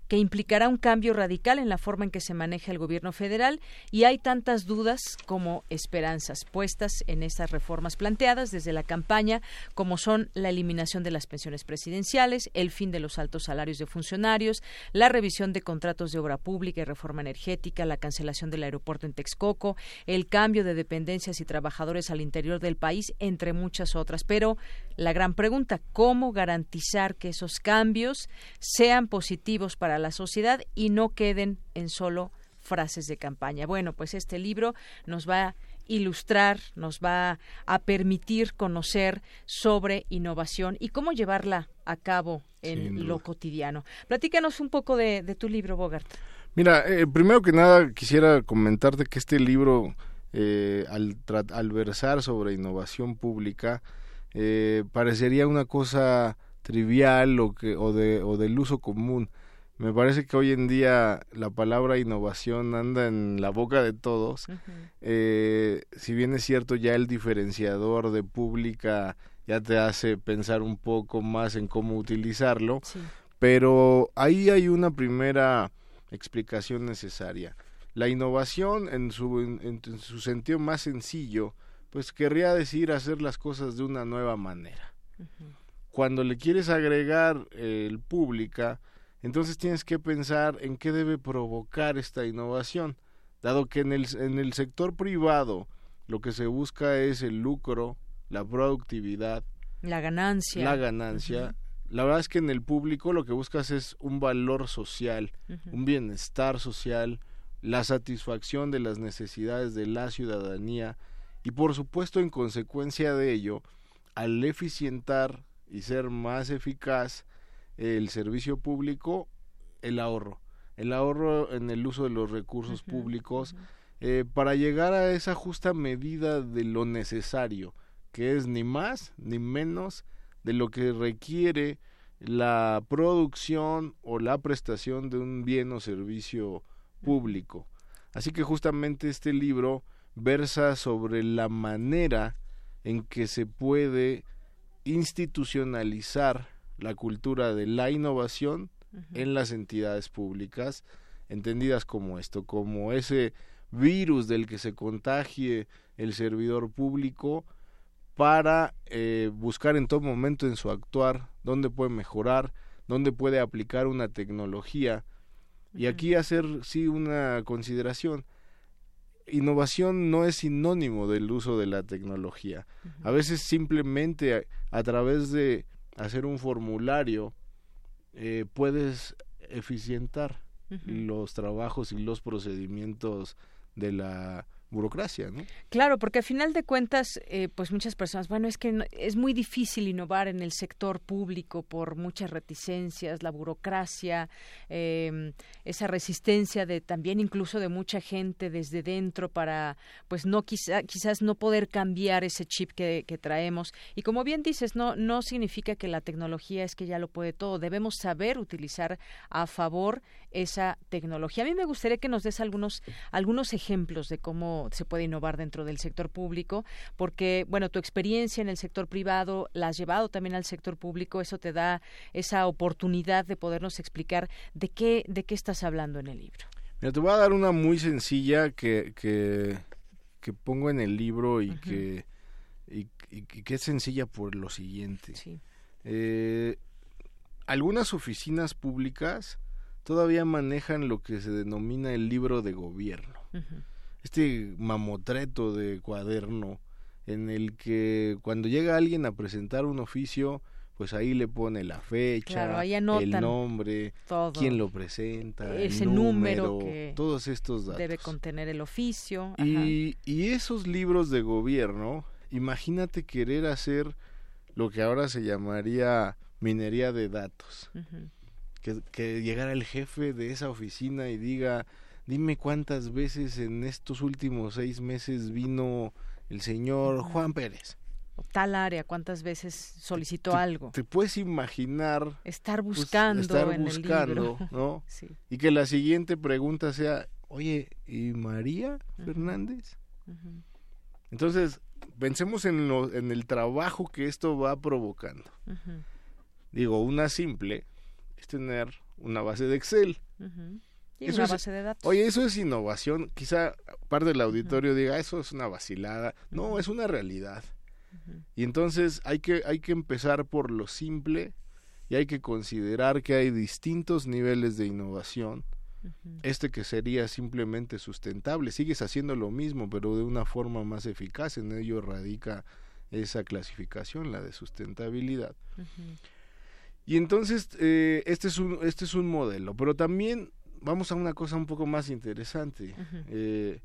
que implicará un cambio radical en la forma en que se maneja el gobierno federal y hay tantas dudas como esperanzas puestas en estas reformas planteadas desde la campaña como son la eliminación de las pensiones presidenciales, el fin de los altos salarios de funcionarios, la revisión de contratos de obra pública y reforma energética, la cancelación del aeropuerto en Texcoco, el cambio de dependencias y trabajadores al interior del país, entre muchas otras. Pero la gran pregunta, ¿cómo garantizar que esos cambios sean positivos para la sociedad y no queden en solo frases de campaña? Bueno, pues este libro nos va a ilustrar, nos va a permitir conocer sobre innovación y cómo llevarla a cabo en lo cotidiano. Platícanos un poco de, tu libro, Bogart. Mira, eh, primero que nada quisiera comentarte que este libro, eh, al, al, versar sobre innovación pública, eh, parecería una cosa trivial o, que, o, de, o del uso común me parece que hoy en día la palabra innovación anda en la boca de todos. eh, si bien es cierto, ya el diferenciador de pública ya te hace pensar un poco más en cómo utilizarlo, pero ahí hay una primera explicación necesaria. La innovación en su, en su sentido más sencillo pues querría decir hacer las cosas de una nueva manera. Cuando le quieres agregar el pública, entonces tienes que pensar en qué debe provocar esta innovación, dado que en el, en el sector privado lo que se busca es el lucro, la productividad, la ganancia. La ganancia. La verdad es que en el público lo que buscas es un valor social, un bienestar social, la satisfacción de las necesidades de la ciudadanía y por supuesto en consecuencia de ello, al eficientar y ser más eficaz el servicio público, el ahorro, el ahorro en el uso de los recursos públicos eh, para llegar a esa justa medida de lo necesario, que es ni más ni menos de lo que requiere la producción o la prestación de un bien o servicio público. Así que justamente este libro versa sobre la manera en que se puede institucionalizar la cultura de la innovación en las entidades públicas, entendidas como esto, como ese virus del que se contagie el servidor público para eh, buscar en todo momento en su actuar dónde puede mejorar, dónde puede aplicar una tecnología. Y aquí hacer sí una consideración innovación no es sinónimo del uso de la tecnología. A veces simplemente a, través de hacer un formulario eh, puedes eficientar los trabajos y los procedimientos de la burocracia, ¿no? Claro, porque al final de cuentas, eh, pues muchas personas, bueno, es que es muy difícil innovar en el sector público por muchas reticencias, la burocracia, em, esa resistencia de también incluso de mucha gente desde dentro para, pues no quizá, quizás no poder cambiar ese chip que, que traemos. Y como bien dices, no, no significa que la tecnología es que ya lo puede todo. Debemos saber utilizar a favor esa tecnología. A mí me gustaría que nos des algunos, algunos ejemplos de cómo se puede innovar dentro del sector público, porque, bueno, tu experiencia en el sector privado la has llevado también al sector público, eso te da esa oportunidad de podernos explicar de qué, de qué estás hablando en el libro. Mira, te voy a dar una muy sencilla que, que, que pongo en el libro y que y, que es sencilla por lo siguiente. Eh, algunas oficinas públicas todavía manejan lo que se denomina el libro de gobierno este mamotreto de cuaderno en el que cuando llega alguien a presentar un oficio, pues ahí le pone la fecha, el nombre, quién lo presenta, ese el número, que todos estos datos. Debe contener el oficio. Y, y, esos libros de gobierno, imagínate querer hacer lo que ahora se llamaría minería de datos. que, que llegara el jefe de esa oficina y diga, dime cuántas veces en estos últimos seis meses vino el señor Juan Pérez. Tal área, cuántas veces solicitó algo. Te puedes imaginar. Estar pues, buscando. estar buscando, ¿no? sí. Y que la siguiente pregunta sea, oye, ¿y María Fernández? Entonces, pensemos en, lo, en el trabajo que esto va provocando. Digo, una simple es tener una base de Excel una base de datos. Oye, eso es innovación. Quizá parte del auditorio diga, eso es una vacilada. No, es una realidad. Y entonces hay que, hay que empezar por lo simple y hay que considerar que hay distintos niveles de innovación. Este que sería simplemente sustentable. Sigues haciendo lo mismo, pero de una forma más eficaz. En ello radica esa clasificación, la de sustentabilidad. Y entonces, eh, este, es un, este es un modelo, pero también vamos a una cosa un poco más interesante. Eh,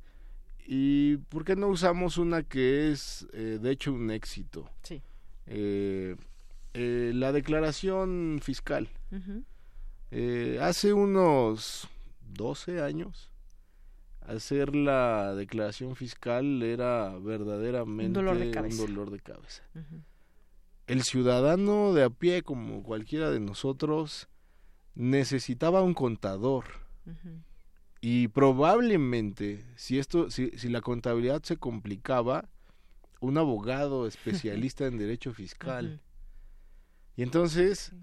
¿Y por qué no usamos una que es, eh, de hecho, un éxito? Sí. Eh, la declaración fiscal. hace unos 12 años, hacer la declaración fiscal era verdaderamente un dolor de cabeza. El ciudadano de a pie, como cualquiera de nosotros, necesitaba un contador y probablemente, si esto, si, si la contabilidad se complicaba, un abogado especialista en derecho fiscal. Y entonces,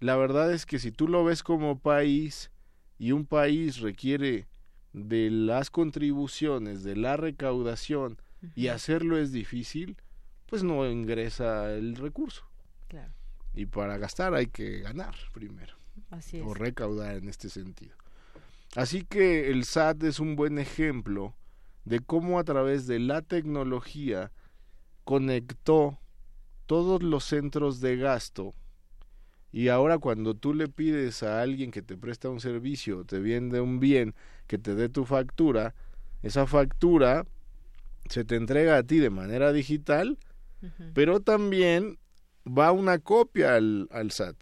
la verdad es que si tú lo ves como país y un país requiere de las contribuciones, de la recaudación y hacerlo es difícil, pues no ingresa el recurso. Claro. Y para gastar hay que ganar primero. Así es. O recaudar en este sentido. Así que el SAT es un buen ejemplo de cómo a través de la tecnología conectó todos los centros de gasto. Y ahora cuando tú le pides a alguien que te presta un servicio, te vende un bien, que te dé tu factura, esa factura se te entrega a ti de manera digital, pero también va una copia al, al SAT.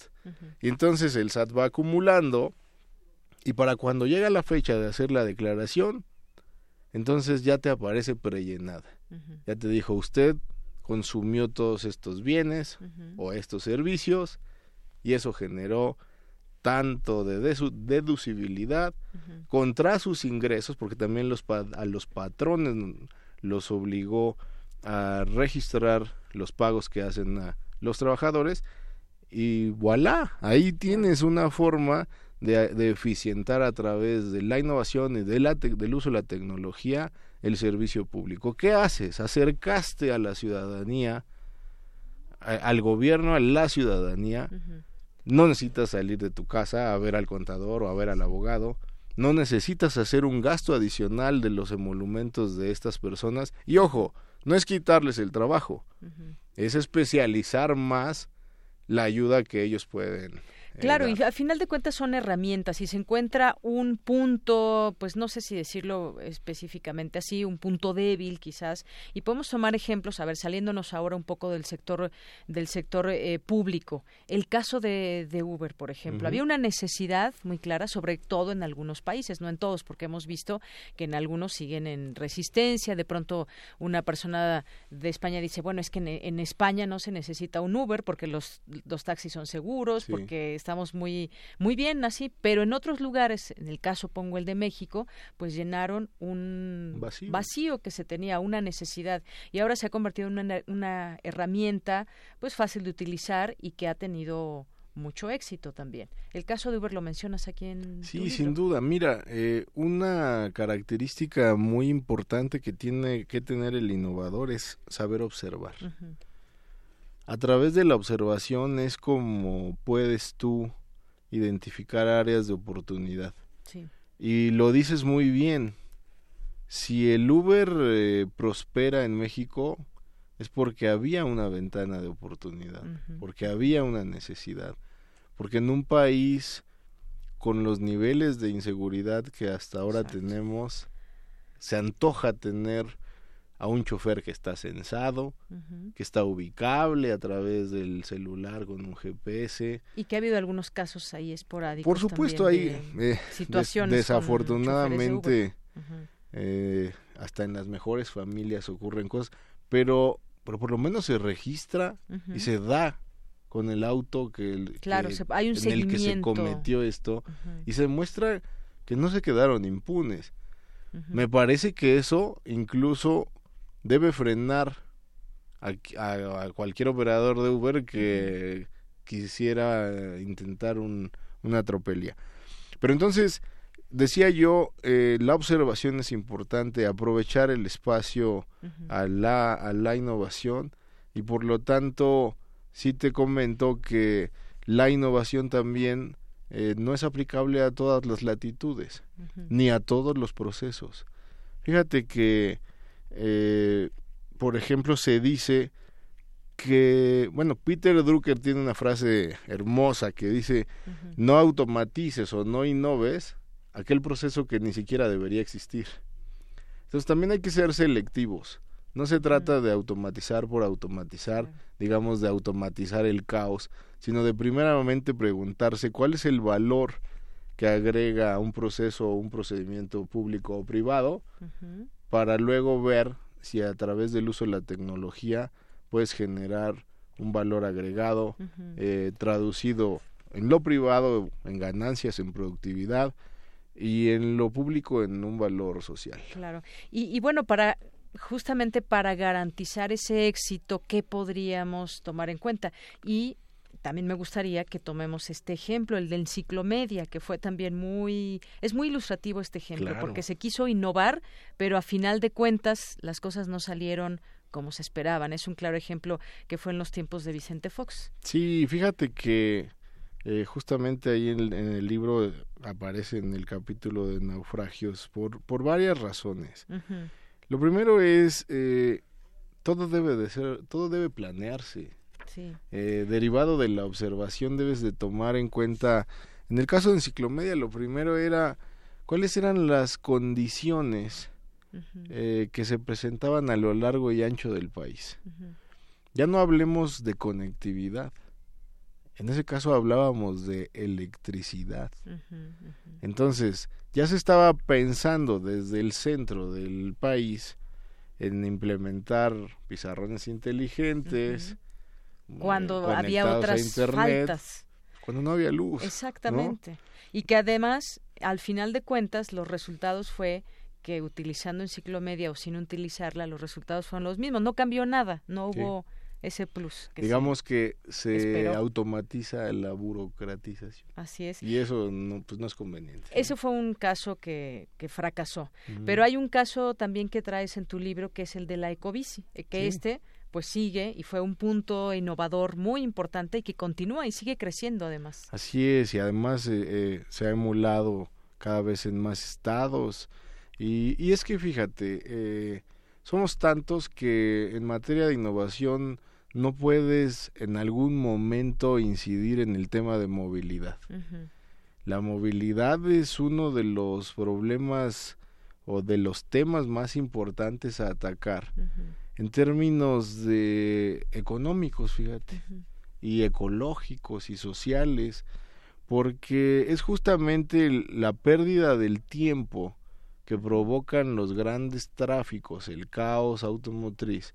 Y entonces el SAT va acumulando y para cuando llega la fecha de hacer la declaración, entonces ya te aparece prellenada. Ya te dijo usted consumió todos estos bienes o estos servicios y eso generó tanto de deducibilidad contra sus ingresos, porque también los a los patrones los obligó a registrar los pagos que hacen a los trabajadores y voilà, ahí tienes una forma de, eficientar a través de la innovación y de la del uso de la tecnología el servicio público. ¿Qué haces? Acercaste a la ciudadanía, al gobierno, a la ciudadanía. No necesitas salir de tu casa a ver al contador o a ver al abogado. No necesitas hacer un gasto adicional de los emolumentos de estas personas. Y ojo, no es quitarles el trabajo, es especializar más la ayuda que ellos pueden Claro, y al final de cuentas son herramientas. Si se encuentra un punto, pues no sé si decirlo específicamente así, un punto débil quizás, y podemos tomar ejemplos, a ver, saliéndonos ahora un poco del sector del sector eh, público. El caso de, de Uber, por ejemplo, había una necesidad muy clara, sobre todo en algunos países, no en todos, porque hemos visto que en algunos siguen en resistencia. De pronto una persona de España dice, bueno, es que en, España no se necesita un Uber porque los, los taxis son seguros, porque estamos muy, muy bien así, pero en otros lugares, en el caso pongo el de México, pues llenaron un vacío, que se tenía, una necesidad, y ahora se ha convertido en una, una herramienta pues fácil de utilizar y que ha tenido mucho éxito también. El caso de Uber lo mencionas aquí en. Sí, sin duda. Mira, eh, una característica muy importante que tiene que tener el innovador es saber observar a través de la observación es como puedes tú identificar áreas de oportunidad. Y lo dices muy bien. Si el Uber eh, prospera en México es porque había una ventana de oportunidad, porque había una necesidad, porque en un país con los niveles de inseguridad que hasta ahora tenemos, se antoja tener a un chofer que está censado, que está ubicable a través del celular con un GPS. Y que ha habido algunos casos ahí esporádicos. Por supuesto, hay eh, situaciones. desafortunadamente, eh, hasta en las mejores familias ocurren cosas, pero, pero por lo menos se registra y se da con el auto que, el, claro, hay un en el que se cometió esto y se muestra que no se quedaron impunes. Me parece que eso incluso debe frenar a, cualquier operador de Uber que quisiera intentar un, una atropelía. Pero entonces, decía yo, eh, la observación es importante, aprovechar el espacio a, la, a la innovación y por lo tanto, sí te comento que la innovación también eh, no es aplicable a todas las latitudes, ni a todos los procesos. Fíjate que eh, por ejemplo, se dice que, bueno, Peter Drucker tiene una frase hermosa que dice, no automatices o no innoves aquel proceso que ni siquiera debería existir. Entonces también hay que ser selectivos. No se trata de automatizar por automatizar, digamos, de automatizar el caos, sino de primeramente preguntarse cuál es el valor que agrega un proceso o un procedimiento público o privado, para luego ver si a través del uso de la tecnología puedes generar un valor agregado eh, traducido en lo privado en ganancias en productividad y en lo público en un valor social. Claro. Y, y bueno para justamente para garantizar ese éxito qué podríamos tomar en cuenta y también me gustaría que tomemos este ejemplo, el de enciclomedia, que fue también muy, es muy ilustrativo este ejemplo, porque se quiso innovar, pero a final de cuentas las cosas no salieron como se esperaban. Es un claro ejemplo que fue en los tiempos de Vicente Fox. Sí, fíjate que eh, justamente ahí en, el libro aparece en el capítulo de naufragios por, por varias razones. Lo primero es, eh, todo debe de ser, todo debe planearse. Eh, derivado de la observación debes de tomar en cuenta, en el caso de enciclomedia, lo primero era cuáles eran las condiciones eh, que se presentaban a lo largo y ancho del país. Ya no hablemos de conectividad. En ese caso hablábamos de electricidad. Entonces, ya se estaba pensando desde el centro del país en implementar pizarrones inteligentes, cuando había otras faltas. Cuando no había luz. Exactamente. Y que además, al final de cuentas, los resultados fue que utilizando enciclomedia o sin utilizarla, los resultados fueron los mismos. No cambió nada, no hubo ese plus. Digamos que se automatiza la burocratización. Así es. Y eso no, pues no es conveniente. Eso fue un caso que, que fracasó. Pero hay un caso también que traes en tu libro que es el de la ecobici, eh, que este pues sigue y fue un punto innovador muy importante y que continúa y sigue creciendo además. Así es, y además eh, eh, se ha emulado cada vez en más estados. Y, y es que fíjate, eh, somos tantos que en materia de innovación no puedes en algún momento incidir en el tema de movilidad. La movilidad es uno de los problemas o de los temas más importantes a atacar en términos de económicos, fíjate, y ecológicos y sociales, porque es justamente la pérdida del tiempo que provocan los grandes tráficos, el caos automotriz,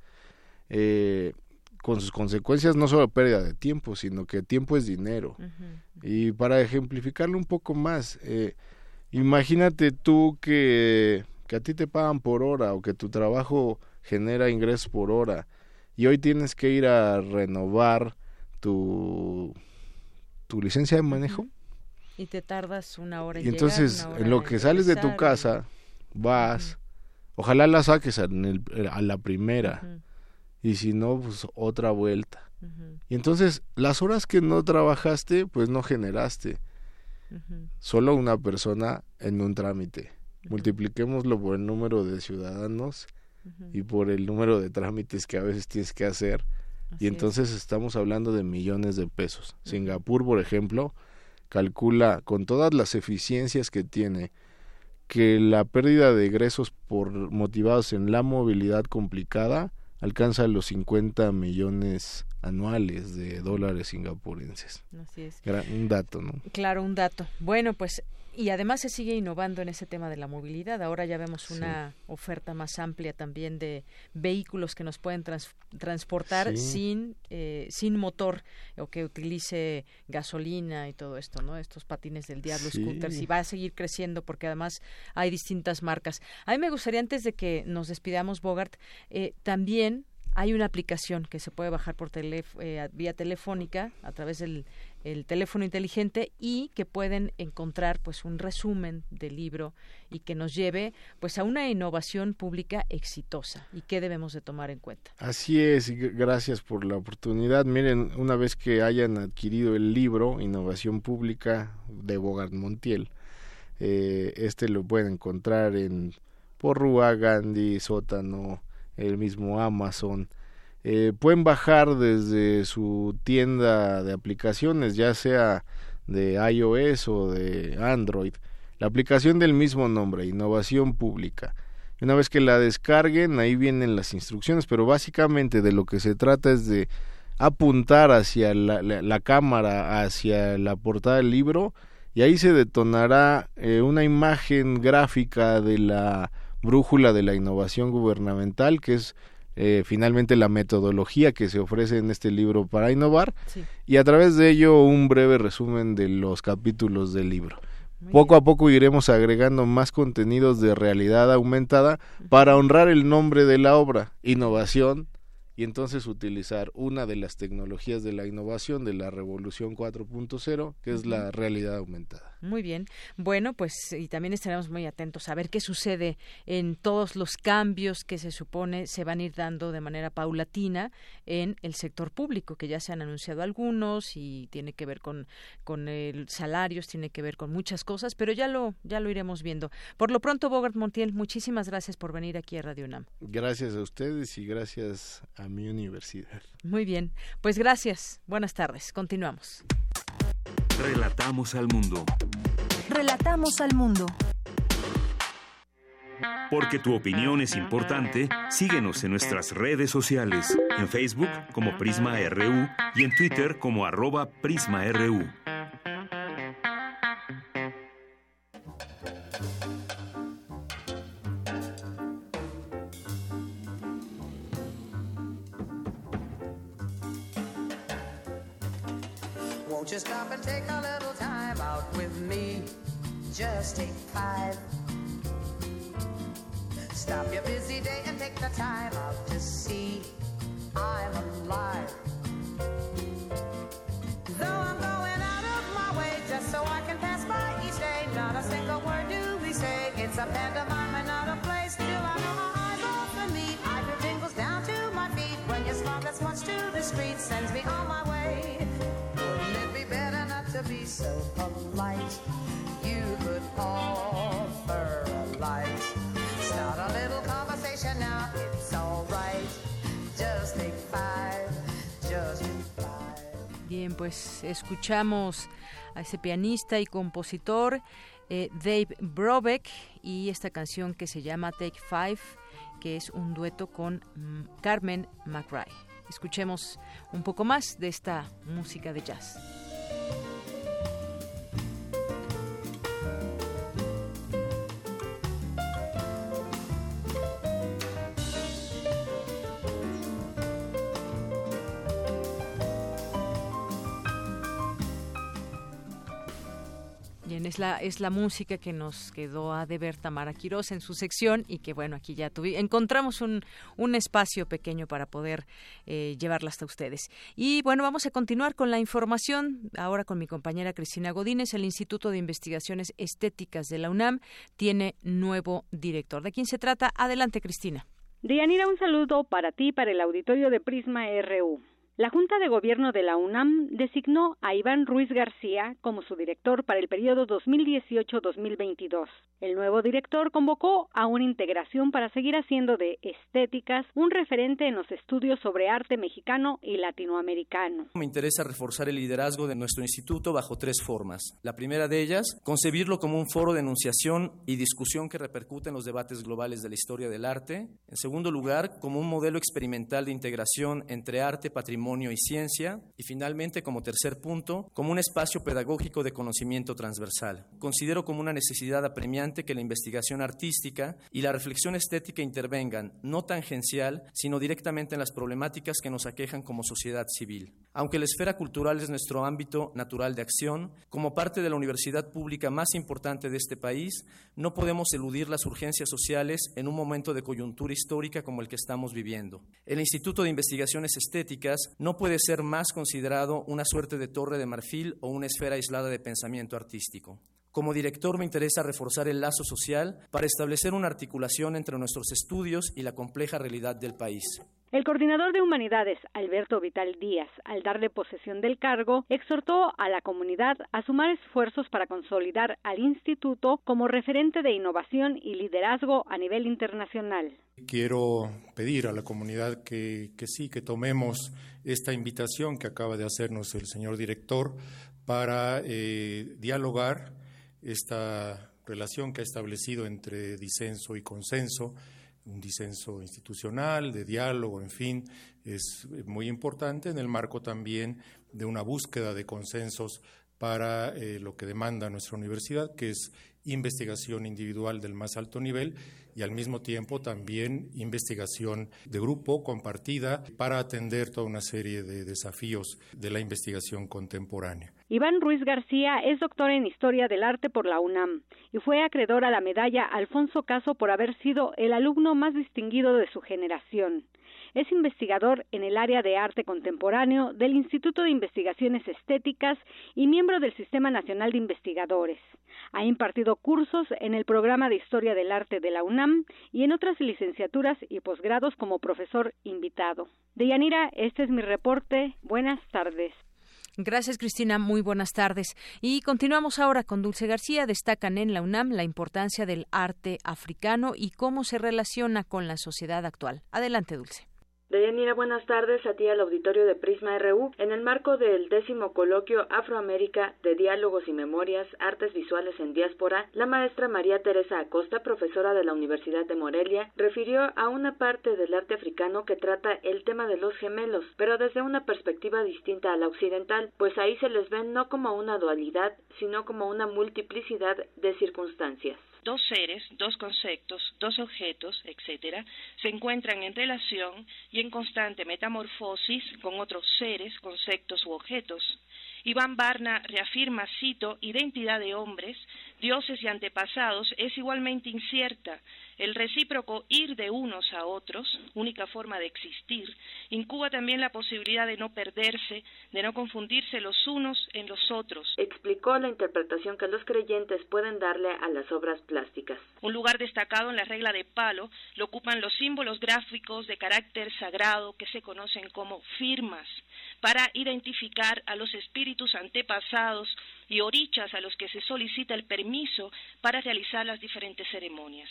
eh, con sus consecuencias no solo pérdida de tiempo, sino que tiempo es dinero. Y para ejemplificarlo un poco más, eh, imagínate tú que, que a ti te pagan por hora o que tu trabajo genera ingresos por hora y hoy tienes que ir a renovar tu, tu licencia de manejo. Y te tardas una hora en Y entonces, en lo que sales de tu casa, vas, ojalá la saques en el, a la primera, y si no, pues otra vuelta. Y entonces, las horas que no trabajaste, pues no generaste. Solo una persona en un trámite. Multipliquémoslo por el número de ciudadanos y por el número de trámites que a veces tienes que hacer. y entonces estamos hablando de millones de pesos. Singapur, por ejemplo, calcula con todas las eficiencias que tiene que la pérdida de egresos por motivados en la movilidad complicada alcanza los 50 millones anuales de dólares singapurenses. Así es. un dato, ¿no? Claro, un dato. Bueno, pues y además se sigue innovando en ese tema de la movilidad. Ahora ya vemos una oferta más amplia también de vehículos que nos pueden transportar sin eh, sin motor o que utilice gasolina y todo esto, ¿no? Estos patines del diablo, scooters y va a seguir creciendo porque además hay distintas marcas. A mí me gustaría antes de que nos despidamos Bogart eh, también hay una aplicación que se puede bajar por eh, vía telefónica a través del el teléfono inteligente y que pueden encontrar pues un resumen del libro y que nos lleve pues a una innovación pública exitosa y qué debemos de tomar en cuenta. Así es, gracias por la oportunidad. Miren, una vez que hayan adquirido el libro Innovación Pública de Bogart Montiel, eh, este lo pueden encontrar en Porrúa, Gandhi, Sótano, el mismo Amazon, eh, pueden bajar desde su tienda de aplicaciones, ya sea de iOS o de Android, la aplicación del mismo nombre, Innovación Pública. Una vez que la descarguen, ahí vienen las instrucciones, pero básicamente de lo que se trata es de apuntar hacia la, cámara, hacia la portada del libro, y ahí se detonará eh, una imagen gráfica de la brújula de la innovación gubernamental, que es eh, finalmente la metodología que se ofrece en este libro para innovar y a través de ello un breve resumen de los capítulos del libro. poco a poco iremos agregando más contenidos de realidad aumentada para honrar el nombre de la obra, innovación y entonces utilizar una de las tecnologías de la innovación de la revolución 4.0, que es la realidad aumentada. Muy bien. Bueno, pues y también estaremos muy atentos a ver qué sucede en todos los cambios que se supone se van a ir dando de manera paulatina en el sector público, que ya se han anunciado algunos y tiene que ver con, con el salarios, tiene que ver con muchas cosas, pero ya lo, ya lo iremos viendo. Por lo pronto, Bogart Montiel, muchísimas gracias por venir aquí a Radio UNAM. Gracias a ustedes y gracias a mi universidad. Muy bien, pues gracias. Buenas tardes. Continuamos. Relatamos al mundo. Relatamos al mundo. Porque tu opinión es importante, síguenos en nuestras redes sociales, en Facebook como Prisma RU y en Twitter como arroba PrismaRU. Won't you stop and take a little time out with me? Just take five. Stop your busy day and take the time out to see I'm alive. Though I'm going out of my way just so I can pass by each day, not a single word do we say. It's a pantomime and not a place. Still, I know my eyes often meet. I feel tingles down to my feet when your smile that's much to the street sends me on so polite? You could offer a light. Start a little conversation now, it's alright. Just take five, just five. Bien, pues escuchamos a ese pianista y compositor eh, Dave Brobeck y esta canción que se llama Take Five, que es un dueto con mm, Carmen McRae. Escuchemos un poco más de esta música de jazz. Bien, es la, es la música que nos quedó a deber Tamara Quirós en su sección y que bueno, aquí ya tuvi, encontramos un, un espacio pequeño para poder eh, llevarla hasta ustedes. Y bueno, vamos a continuar con la información ahora con mi compañera Cristina Godínez. El Instituto de Investigaciones Estéticas de la UNAM tiene nuevo director. ¿De quién se trata? Adelante, Cristina. Dianira, un saludo para ti, para el auditorio de Prisma RU. La Junta de Gobierno de la UNAM designó a Iván Ruiz García como su director para el periodo 2018-2022. El nuevo director convocó a una integración para seguir haciendo de estéticas un referente en los estudios sobre arte mexicano y latinoamericano. Me interesa reforzar el liderazgo de nuestro instituto bajo tres formas. La primera de ellas, concebirlo como un foro de enunciación y discusión que repercute en los debates globales de la historia del arte. En segundo lugar, como un modelo experimental de integración entre arte, patrimonio, y ciencia, y finalmente, como tercer punto, como un espacio pedagógico de conocimiento transversal. Considero como una necesidad apremiante que la investigación artística y la reflexión estética intervengan, no tangencial, sino directamente en las problemáticas que nos aquejan como sociedad civil. Aunque la esfera cultural es nuestro ámbito natural de acción, como parte de la universidad pública más importante de este país, no podemos eludir las urgencias sociales en un momento de coyuntura histórica como el que estamos viviendo. El Instituto de Investigaciones Estéticas no puede ser más considerado una suerte de torre de marfil o una esfera aislada de pensamiento artístico. Como director me interesa reforzar el lazo social para establecer una articulación entre nuestros estudios y la compleja realidad del país. El coordinador de humanidades, Alberto Vital Díaz, al darle posesión del cargo, exhortó a la comunidad a sumar esfuerzos para consolidar al instituto como referente de innovación y liderazgo a nivel internacional. Quiero pedir a la comunidad que, que sí, que tomemos esta invitación que acaba de hacernos el señor director para eh, dialogar esta relación que ha establecido entre disenso y consenso un disenso institucional, de diálogo, en fin, es muy importante en el marco también de una búsqueda de consensos para eh, lo que demanda nuestra universidad, que es investigación individual del más alto nivel y al mismo tiempo también investigación de grupo compartida para atender toda una serie de desafíos de la investigación contemporánea. Iván Ruiz García es doctor en Historia del Arte por la UNAM y fue acreedor a la medalla Alfonso Caso por haber sido el alumno más distinguido de su generación. Es investigador en el área de arte contemporáneo del Instituto de Investigaciones Estéticas y miembro del Sistema Nacional de Investigadores. Ha impartido cursos en el programa de Historia del Arte de la UNAM y en otras licenciaturas y posgrados como profesor invitado. Deyanira, este es mi reporte. Buenas tardes. Gracias, Cristina. Muy buenas tardes. Y continuamos ahora con Dulce García. Destacan en la UNAM la importancia del arte africano y cómo se relaciona con la sociedad actual. Adelante, Dulce. Deyanira, buenas tardes a ti al auditorio de Prisma RU. En el marco del décimo coloquio Afroamérica de Diálogos y Memorias, Artes Visuales en Diáspora, la maestra María Teresa Acosta, profesora de la Universidad de Morelia, refirió a una parte del arte africano que trata el tema de los gemelos, pero desde una perspectiva distinta a la occidental, pues ahí se les ven no como una dualidad, sino como una multiplicidad de circunstancias dos seres, dos conceptos, dos objetos, etc., se encuentran en relación y en constante metamorfosis con otros seres, conceptos u objetos. Iván Barna reafirma, cito, identidad de hombres, dioses y antepasados es igualmente incierta. El recíproco ir de unos a otros, única forma de existir, incuba también la posibilidad de no perderse, de no confundirse los unos en los otros. Explicó la interpretación que los creyentes pueden darle a las obras plásticas. Un lugar destacado en la regla de palo lo ocupan los símbolos gráficos de carácter sagrado que se conocen como firmas para identificar a los espíritus antepasados y orichas a los que se solicita el permiso para realizar las diferentes ceremonias.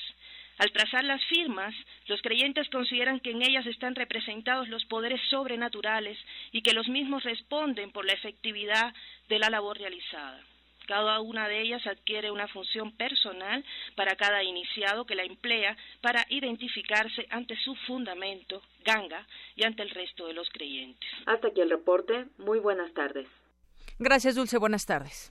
Al trazar las firmas, los creyentes consideran que en ellas están representados los poderes sobrenaturales y que los mismos responden por la efectividad de la labor realizada. Cada una de ellas adquiere una función personal para cada iniciado que la emplea para identificarse ante su fundamento, ganga, y ante el resto de los creyentes. Hasta aquí el reporte. Muy buenas tardes. Gracias, Dulce. Buenas tardes.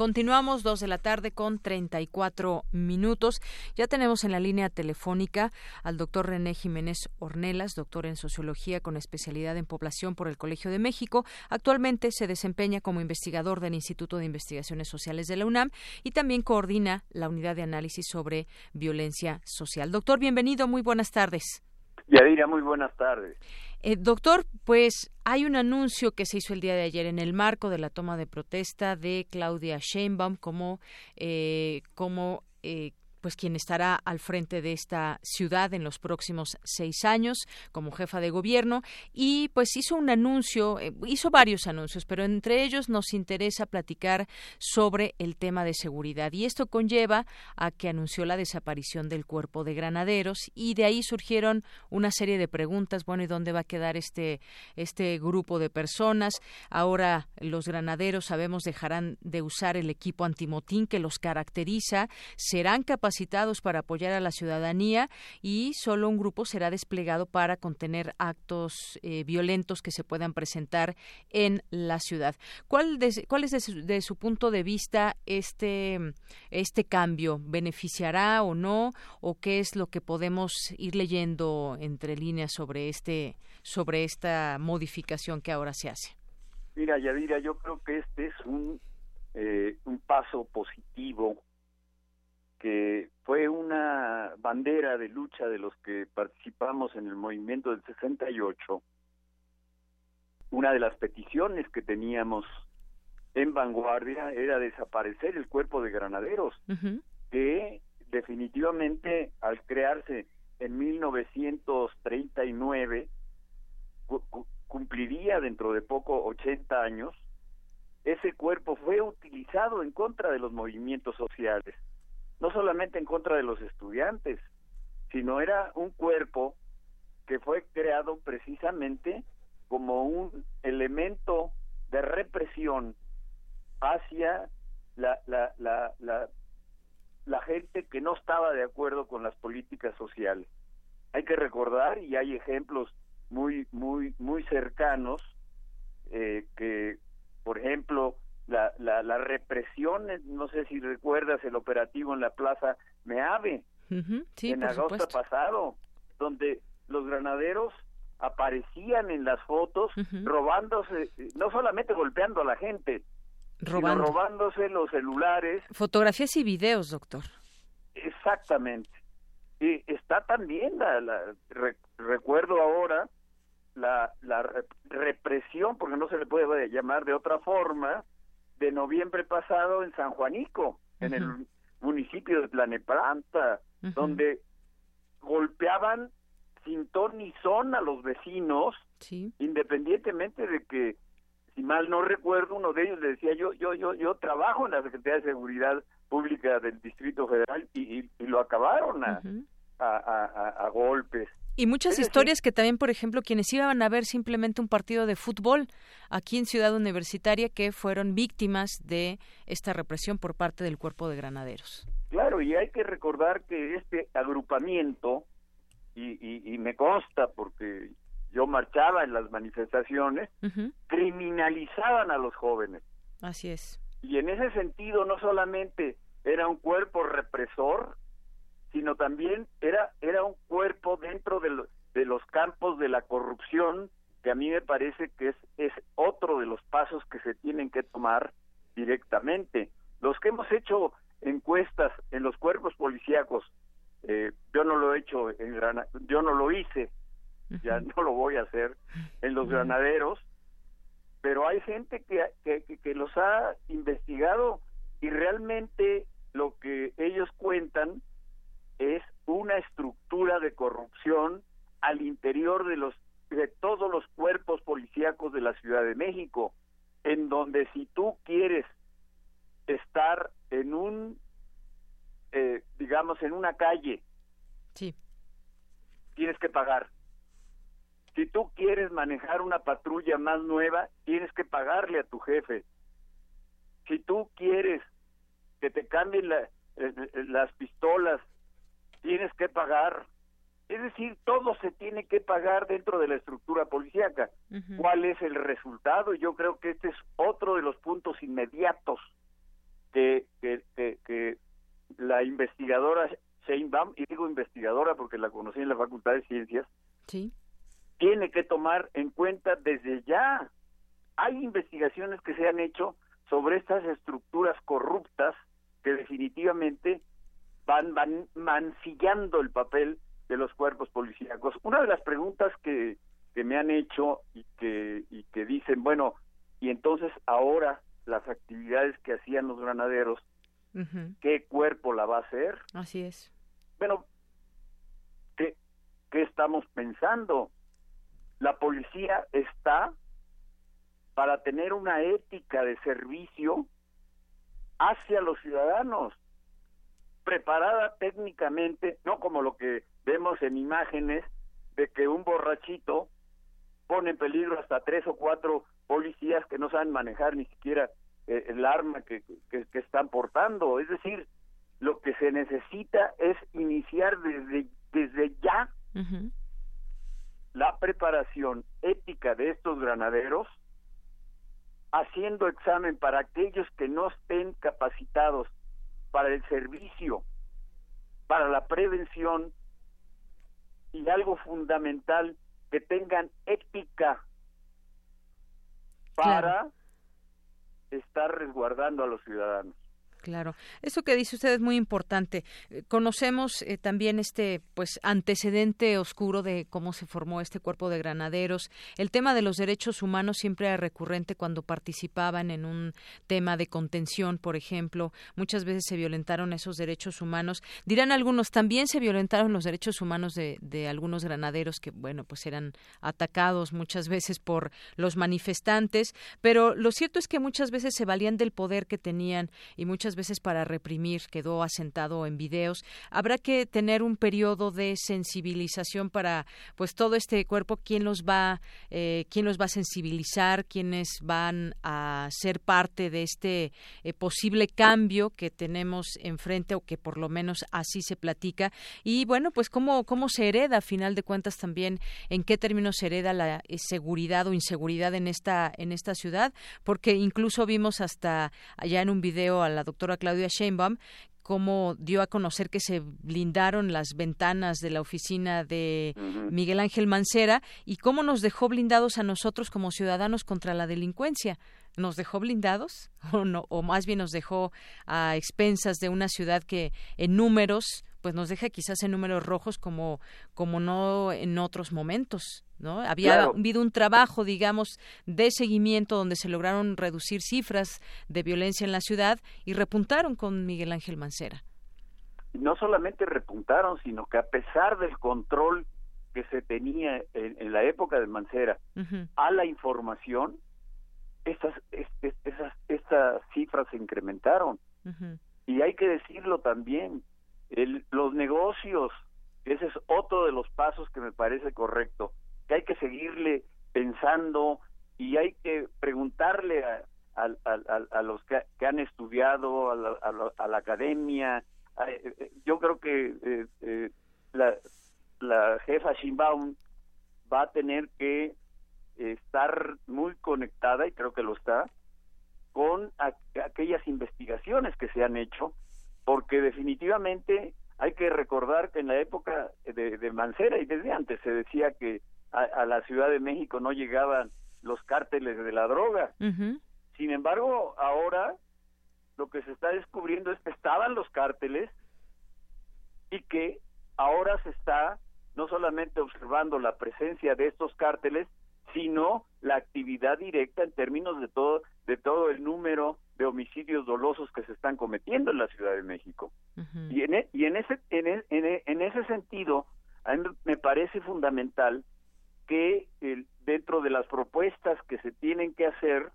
Continuamos dos de la tarde con 34 minutos. Ya tenemos en la línea telefónica al doctor René Jiménez Ornelas, doctor en sociología con especialidad en población por el Colegio de México. Actualmente se desempeña como investigador del Instituto de Investigaciones Sociales de la UNAM y también coordina la unidad de análisis sobre violencia social. Doctor, bienvenido. Muy buenas tardes. Yadira, muy buenas tardes. Eh, doctor, pues hay un anuncio que se hizo el día de ayer en el marco de la toma de protesta de Claudia Sheinbaum como, eh, como eh, pues quien estará al frente de esta ciudad en los próximos seis años como jefa de gobierno. Y pues hizo un anuncio, eh, hizo varios anuncios, pero entre ellos nos interesa platicar sobre el tema de seguridad. Y esto conlleva a que anunció la desaparición del cuerpo de granaderos y de ahí surgieron una serie de preguntas, bueno, ¿y dónde va a quedar este este grupo de personas? Ahora los granaderos sabemos dejarán de usar el equipo antimotín que los caracteriza, serán capaces capacitados para apoyar a la ciudadanía y solo un grupo será desplegado para contener actos eh, violentos que se puedan presentar en la ciudad. ¿Cuál, es de su, de su, punto de vista este, este cambio? ¿Beneficiará o no? ¿O qué es lo que podemos ir leyendo entre líneas sobre, este, sobre esta modificación que ahora se hace? Mira, Yadira, yo creo que este es un, eh, un paso positivo que fue una bandera de lucha de los que participamos en el movimiento del 68, una de las peticiones que teníamos en vanguardia era desaparecer el cuerpo de granaderos, que definitivamente al crearse en 1939 cumpliría dentro de poco 80 años, ese cuerpo fue utilizado en contra de los movimientos sociales no solamente en contra de los estudiantes, sino era un cuerpo que fue creado precisamente como un elemento de represión hacia la, la, la, la, la gente que no estaba de acuerdo con las políticas sociales. Hay que recordar, y hay ejemplos muy, muy, muy cercanos, eh, que, por ejemplo, la, la, la represión, eh, no sé si recuerdas el operativo en la Plaza Meave, Sí, en agosto supuesto. pasado, donde los granaderos aparecían en las fotos robándose, no solamente golpeando a la gente, Robando. sino robándose los celulares, Fotografías y videos, doctor. exactamente. Y está también, la, la- re- recuerdo ahora, la, la re- represión, porque no se le puede llamar de otra forma, de noviembre pasado en San Juanico, en el municipio de Planeplanta, donde golpeaban sin ton ni son a los vecinos, independientemente de que, si mal no recuerdo, uno de ellos le decía, yo yo yo yo trabajo en la Secretaría de Seguridad Pública del Distrito Federal y, y- y lo acabaron a- a- a golpes. Y muchas historias que también, por ejemplo, quienes iban a ver simplemente un partido de fútbol aquí en Ciudad Universitaria que fueron víctimas de esta represión por parte del cuerpo de granaderos. Claro, y hay que recordar que este agrupamiento, y, y- y me consta porque yo marchaba en las manifestaciones, criminalizaban a los jóvenes. Así es. Y en ese sentido no solamente era un cuerpo represor, sino también era, era un cuerpo dentro de, lo- de los campos de la corrupción, que a mí me parece que es, es otro de los pasos que se tienen que tomar directamente. Los que hemos hecho encuestas en los cuerpos policíacos, eh, yo no lo he hecho en Grana, yo no lo hice, ya no lo voy a hacer en los granaderos, pero hay gente que, que, que- que los ha investigado y realmente lo que ellos cuentan es una estructura de corrupción al interior de los de todos los cuerpos policíacos de la Ciudad de México, en donde si tú quieres estar en un eh, digamos en una calle Sí. tienes que pagar si tú quieres manejar una patrulla más nueva tienes que pagarle a tu jefe si tú quieres que te cambien la- eh, eh, las pistolas tienes que pagar es decir todo se tiene que pagar dentro de la estructura policíaca cuál es el resultado yo creo que este es otro de los puntos inmediatos que, que, que, que la investigadora Sheinbaum, y digo investigadora porque la conocí en la Facultad de Ciencias, Sí. tiene que tomar en cuenta desde ya. Hay investigaciones que se han hecho sobre estas estructuras corruptas que definitivamente van, van mancillando el papel de los cuerpos policíacos. Una de las preguntas que, que me han hecho y que, y que dicen, bueno, y entonces ahora las actividades que hacían los granaderos, ¿qué cuerpo la va a hacer? Así es. Bueno, ¿qué, qué estamos pensando? La policía está para tener una ética de servicio hacia los ciudadanos, preparada técnicamente, no como lo que vemos en imágenes de que un borrachito pone en peligro hasta tres o cuatro policías que no saben manejar ni siquiera eh, el arma que, que- que están portando. Es decir, lo que se necesita es iniciar desde, desde ya la preparación ética de estos granaderos, haciendo examen para aquellos que no estén capacitados para el servicio, para la prevención y algo fundamental, que tengan ética para estar resguardando a los ciudadanos. Claro, eso que dice usted es muy importante. Eh, Conocemos eh, también este pues antecedente oscuro de cómo se formó este cuerpo de granaderos. El tema de los derechos humanos siempre era recurrente cuando participaban en un tema de contención, por ejemplo. Muchas veces se violentaron esos derechos humanos. Dirán algunos, también se violentaron los derechos humanos de, de algunos granaderos que, bueno, pues eran atacados muchas veces por los manifestantes. Pero lo cierto es que muchas veces se valían del poder que tenían y muchas veces para reprimir, quedó asentado en videos. Habrá que tener un periodo de sensibilización para, pues, todo este cuerpo, quién los va, eh, quién los va a sensibilizar, quiénes van a ser parte de este eh, posible cambio que tenemos enfrente o que por lo menos así se platica. Y bueno, pues cómo, cómo se hereda, a final de cuentas, también en qué términos se hereda la eh, seguridad o inseguridad en esta, en esta ciudad, porque incluso vimos hasta allá en un video a la doctora Claudia Sheinbaum cómo dio a conocer que se blindaron las ventanas de la oficina de Miguel Ángel Mancera y cómo nos dejó blindados a nosotros como ciudadanos contra la delincuencia. ¿Nos dejó blindados? O, no, o más bien nos dejó a expensas de una ciudad que en números pues nos deja quizás en números rojos como como no en otros momentos ¿no? Había Claro. habido un trabajo, digamos, de seguimiento donde se lograron reducir cifras de violencia en la ciudad y repuntaron con Miguel Ángel Mancera. no solamente repuntaron, sino que a pesar del control que se tenía en, en la época de Mancera a la información, estas, es- es- esas, estas cifras se incrementaron. Y hay que decirlo también, el- los negocios, ese es otro de los pasos que me parece correcto, que hay que seguirle pensando y hay que preguntarle a, los que, han estudiado, a la, la- la academia. a- eh, eh, yo creo que eh, eh, la, la jefa Sheinbaum va a tener que estar muy conectada, y creo que lo está, con aquellas investigaciones que se han hecho, porque definitivamente hay que recordar que en la época de, de Mancera y desde antes se decía que a, a la Ciudad de México no llegaban los cárteles de la droga. Sin embargo, ahora lo que se está descubriendo es que estaban los cárteles y que ahora se está no solamente observando la presencia de estos cárteles, sino la actividad directa en términos de todo de todo el número de homicidios dolosos que se están cometiendo en la Ciudad de México. Y en, e- y en ese en, e- en e- en ese sentido, a mí me parece fundamental que el- dentro de las propuestas que se tienen que hacer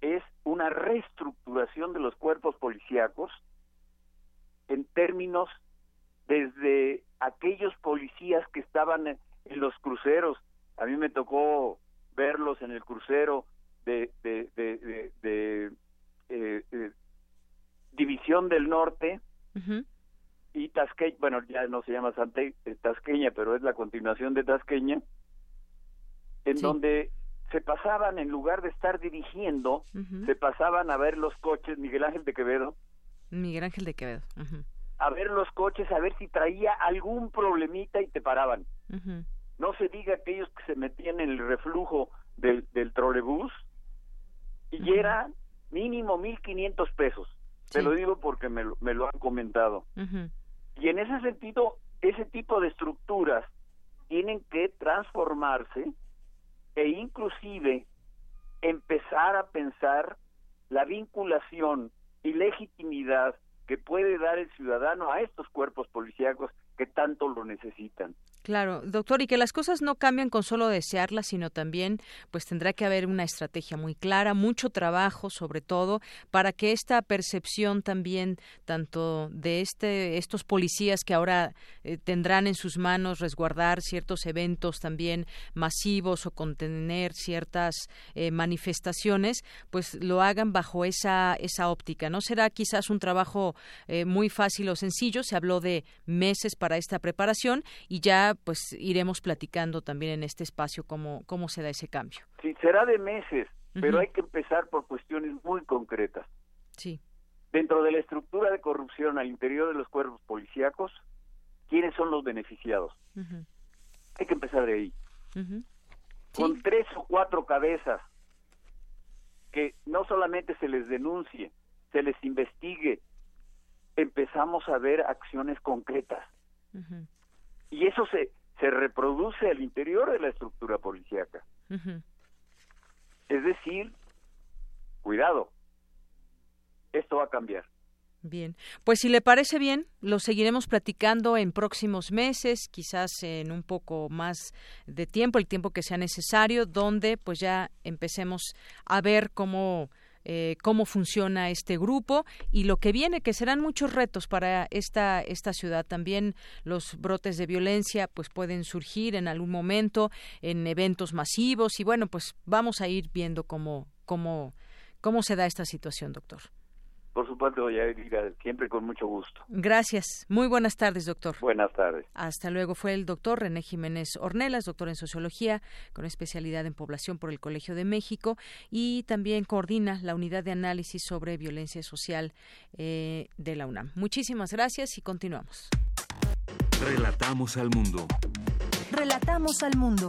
es una reestructuración de los cuerpos policíacos en términos desde aquellos policías que estaban en, en los cruceros. A mí me tocó verlos en el crucero de, de, de, eh, eh, División del Norte y Tasqueña, bueno, ya no se llama Sante, eh, Tasqueña, pero es la continuación de Tasqueña, en Sí. donde se pasaban, en lugar de estar dirigiendo, se pasaban a ver los coches, Miguel Ángel de Quevedo, Miguel Ángel de Quevedo. A ver los coches, a ver si traía algún problemita y te paraban. No se diga aquellos que se metían en el reflujo del, del trolebús y era mínimo 1.500 pesos. Te lo digo porque me, lo- me lo han comentado. Y en ese sentido, ese tipo de estructuras tienen que transformarse e inclusive empezar a pensar la vinculación y legitimidad que puede dar el ciudadano a estos cuerpos policíacos que tanto lo necesitan. Claro, doctor, y que las cosas no cambian con solo desearlas, sino también, pues tendrá que haber una estrategia muy clara, mucho trabajo, sobre todo, para que esta percepción también, tanto de este, estos policías que ahora eh, tendrán en sus manos resguardar ciertos eventos también masivos o contener ciertas eh, manifestaciones, pues lo hagan bajo esa esa óptica. No será quizás un trabajo eh, muy fácil o sencillo. Se habló de meses para esta preparación y ya pues iremos platicando también en este espacio cómo, cómo se da ese cambio. Sí, será de meses, pero hay que empezar por cuestiones muy concretas. Sí. Dentro de la estructura de corrupción al interior de los cuerpos policíacos, ¿quiénes son los beneficiados? Hay que empezar de ahí. Con tres o cuatro cabezas que no solamente se les denuncie, se les investigue, empezamos a ver acciones concretas. Y eso se, se reproduce al interior de la estructura policíaca. Es decir, cuidado, esto va a cambiar. Bien, pues si le parece bien, lo seguiremos platicando en próximos meses, quizás en un poco más de tiempo, el tiempo que sea necesario, donde pues ya empecemos a ver cómo eh, cómo funciona este grupo y lo que viene, que serán muchos retos para esta, esta ciudad. También los brotes de violencia pues pueden surgir en algún momento en eventos masivos y bueno, pues vamos a ir viendo cómo, cómo, cómo se da esta situación, doctor. Por supuesto, Yaira, siempre con mucho gusto. Gracias. Muy buenas tardes, doctor. Buenas tardes. Hasta luego. Fue el doctor René Jiménez Ornelas, doctor en sociología, con especialidad en población por el Colegio de México y también coordina la unidad de análisis sobre violencia social eh, de la UNAM. Muchísimas gracias y continuamos. Relatamos al mundo. Relatamos al mundo.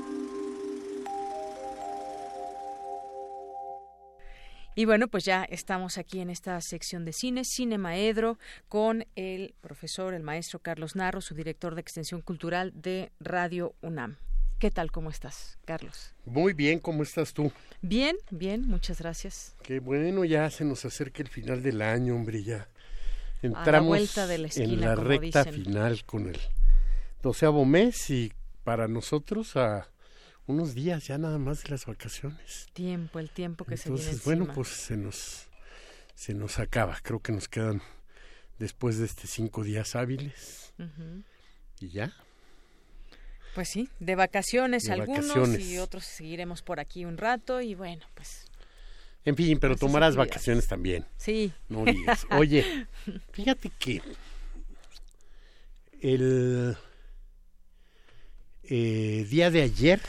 Y bueno, pues ya estamos aquí en esta sección de cine, Cine Maedro, con el profesor, el maestro Carlos Narro, su director de Extensión Cultural de Radio UNAM. ¿Qué tal? ¿Cómo estás, Carlos? Muy bien, ¿cómo estás tú? Bien, bien, muchas gracias. Qué bueno, ya se nos acerca el final del año, hombre, ya la entramos vuelta de la esquina, en la como recta dicen. final con el doceavo mes y para nosotros a unos días ya nada más de las vacaciones. Tiempo, el tiempo que se Entonces, viene bueno, encima. pues se nos se nos acaba. Creo que nos quedan después de este cinco días hábiles y ya. Pues sí, de vacaciones De algunos vacaciones. y otros seguiremos por aquí un rato y bueno, pues En fin, pero Nuestras tomarás vacaciones también. Sí. No digas. Oye, fíjate que el eh, día de ayer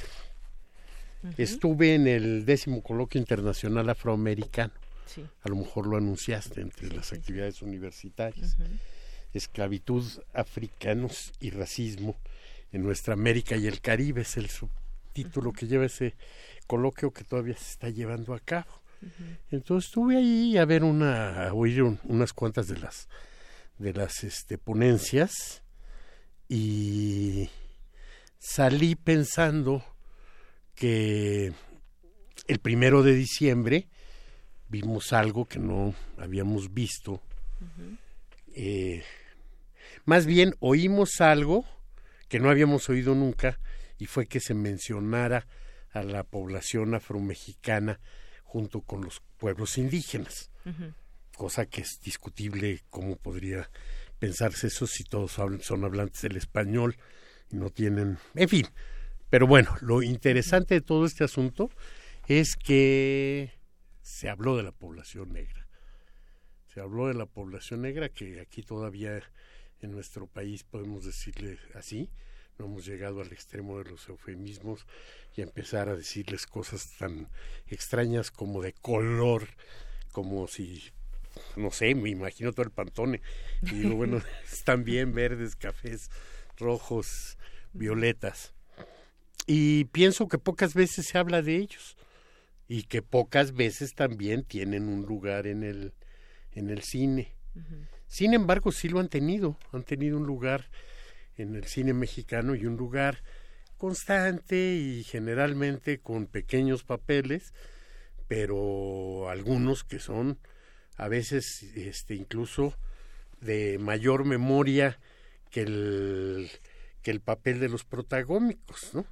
estuve en el décimo coloquio internacional afroamericano. Sí. A lo mejor lo anunciaste entre las actividades universitarias. Esclavitud, africanos y racismo en nuestra América y el Caribe es el subtítulo que lleva ese coloquio que todavía se está llevando a cabo. Entonces estuve ahí a ver una, a oír un- unas cuantas de las de las este, ponencias y salí pensando que el primero de diciembre vimos algo que no habíamos visto. Eh, más bien oímos algo que no habíamos oído nunca y fue que se mencionara a la población afromexicana junto con los pueblos indígenas, cosa que es discutible cómo podría pensarse eso si todos son hablantes del español y no tienen, en fin. Pero bueno, lo interesante de todo este asunto es que se habló de la población negra. Se habló de la población negra que aquí todavía en nuestro país podemos decirle así, no hemos llegado al extremo de los eufemismos y a empezar a decirles cosas tan extrañas como de color, como si, no sé, me imagino todo el pantone. Y digo, bueno, están bien verdes, cafés, rojos, violetas. Y pienso que pocas veces se habla de ellos y que pocas veces también tienen un lugar en el, en el cine. Sin embargo, sí lo han tenido, han tenido un lugar en el cine mexicano y un lugar constante y generalmente con pequeños papeles, pero algunos que son a veces este incluso de mayor memoria que el que el papel de los protagónicos, ¿no?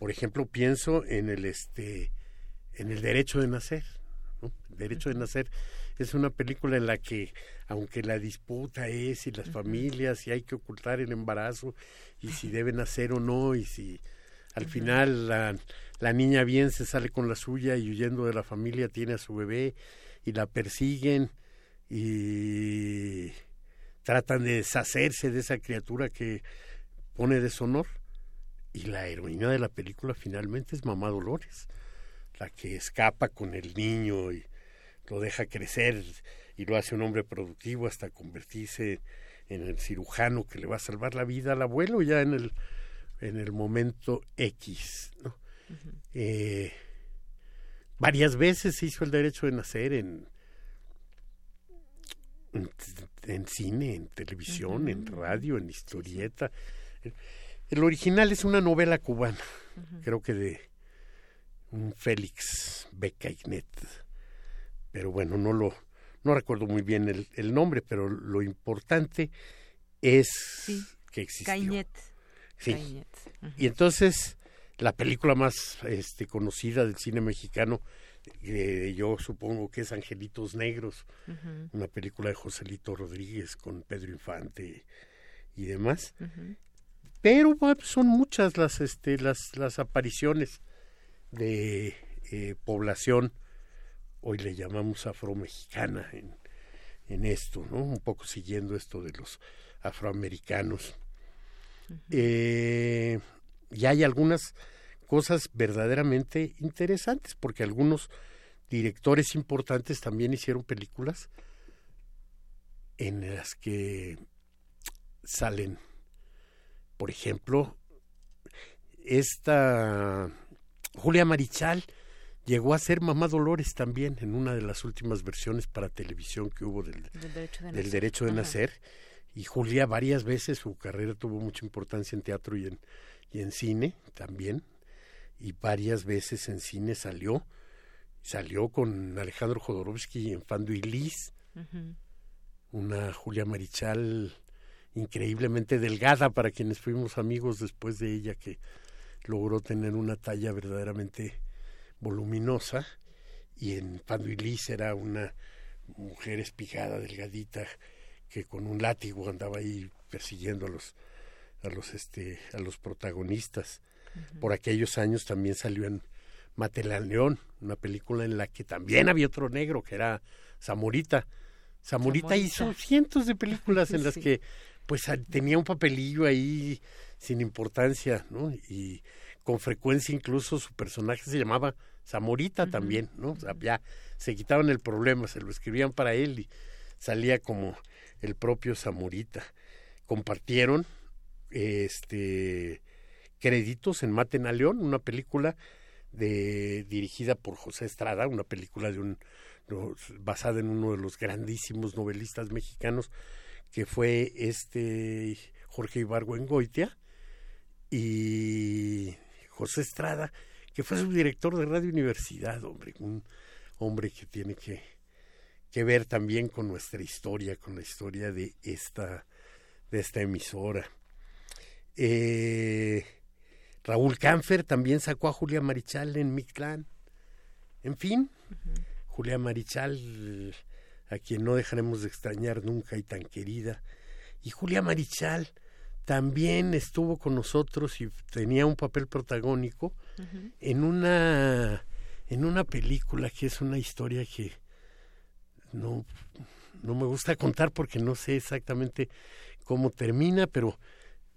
Por ejemplo, pienso en el este en el derecho de nacer, ¿no? El derecho de nacer es una película en la que aunque la disputa es si las familias si hay que ocultar el embarazo y si deben nacer o no y si al final la, la niña bien se sale con la suya y huyendo de la familia tiene a su bebé y la persiguen y tratan de deshacerse de esa criatura que pone deshonor y la heroína de la película finalmente es Mamá Dolores, la que escapa con el niño y lo deja crecer y lo hace un hombre productivo hasta convertirse en el cirujano que le va a salvar la vida al abuelo ya en el en el momento X. ¿no? eh, varias veces se hizo el derecho de nacer en en, en cine, en televisión, en radio, en historieta. El, original es una novela cubana, creo que de un Félix Becainet. Pero bueno, no lo no recuerdo muy bien el, el nombre, pero lo importante es Sí. que existió. Cañet. Sí. Y entonces la película más este, conocida del cine mexicano, eh, yo supongo que es Angelitos Negros, una película de Joselito Rodríguez con Pedro Infante y demás. Pero son muchas las, este, las, las apariciones de eh, población, hoy le llamamos afromexicana en, en esto, ¿no? Un poco siguiendo esto de los afroamericanos. Eh, y hay algunas cosas verdaderamente interesantes, porque algunos directores importantes también hicieron películas en las que salen, por ejemplo, esta Julia Marichal llegó a ser Mamá Dolores también en una de las últimas versiones para televisión que hubo del, Del derecho de del nacer. derecho de Ajá. nacer. Y Julia varias veces su carrera tuvo mucha importancia en teatro y en, y en cine también. Y varias veces en cine salió. Salió con Alejandro Jodorowsky en Fando y Liz, una Julia Marichal increíblemente delgada para quienes fuimos amigos después de ella que logró tener una talla verdaderamente voluminosa y en Liz era una mujer espigada, delgadita, que con un látigo andaba ahí persiguiendo a los a los este a los protagonistas. Por aquellos años también salió en Matelán León, una película en la que también había otro negro que era Zamorita. Zamorita, Zamorita. hizo cientos de películas en las que pues tenía un papelillo ahí sin importancia, ¿no? Y con frecuencia incluso su personaje se llamaba Zamorita también, ¿no? O sea, ya se quitaban el problema, se lo escribían para él y salía como el propio Zamorita. Compartieron este créditos en Maten a León, una película de dirigida por José Estrada, una película de un basada en uno de los grandísimos novelistas mexicanos que fue este Jorge Ibargüengoitia y José Estrada, que fue su director de Radio Universidad, hombre, un hombre que tiene que, que ver también con nuestra historia, con la historia de esta, de esta emisora. Eh, Raúl Canfer también sacó a Julia Marichal en Mictlán. En fin, Julia Marichal, a quien no dejaremos de extrañar nunca y tan querida. Y Julia Marichal también estuvo con nosotros y tenía un papel protagónico en una en una película que es una historia que no no me gusta contar porque no sé exactamente cómo termina, pero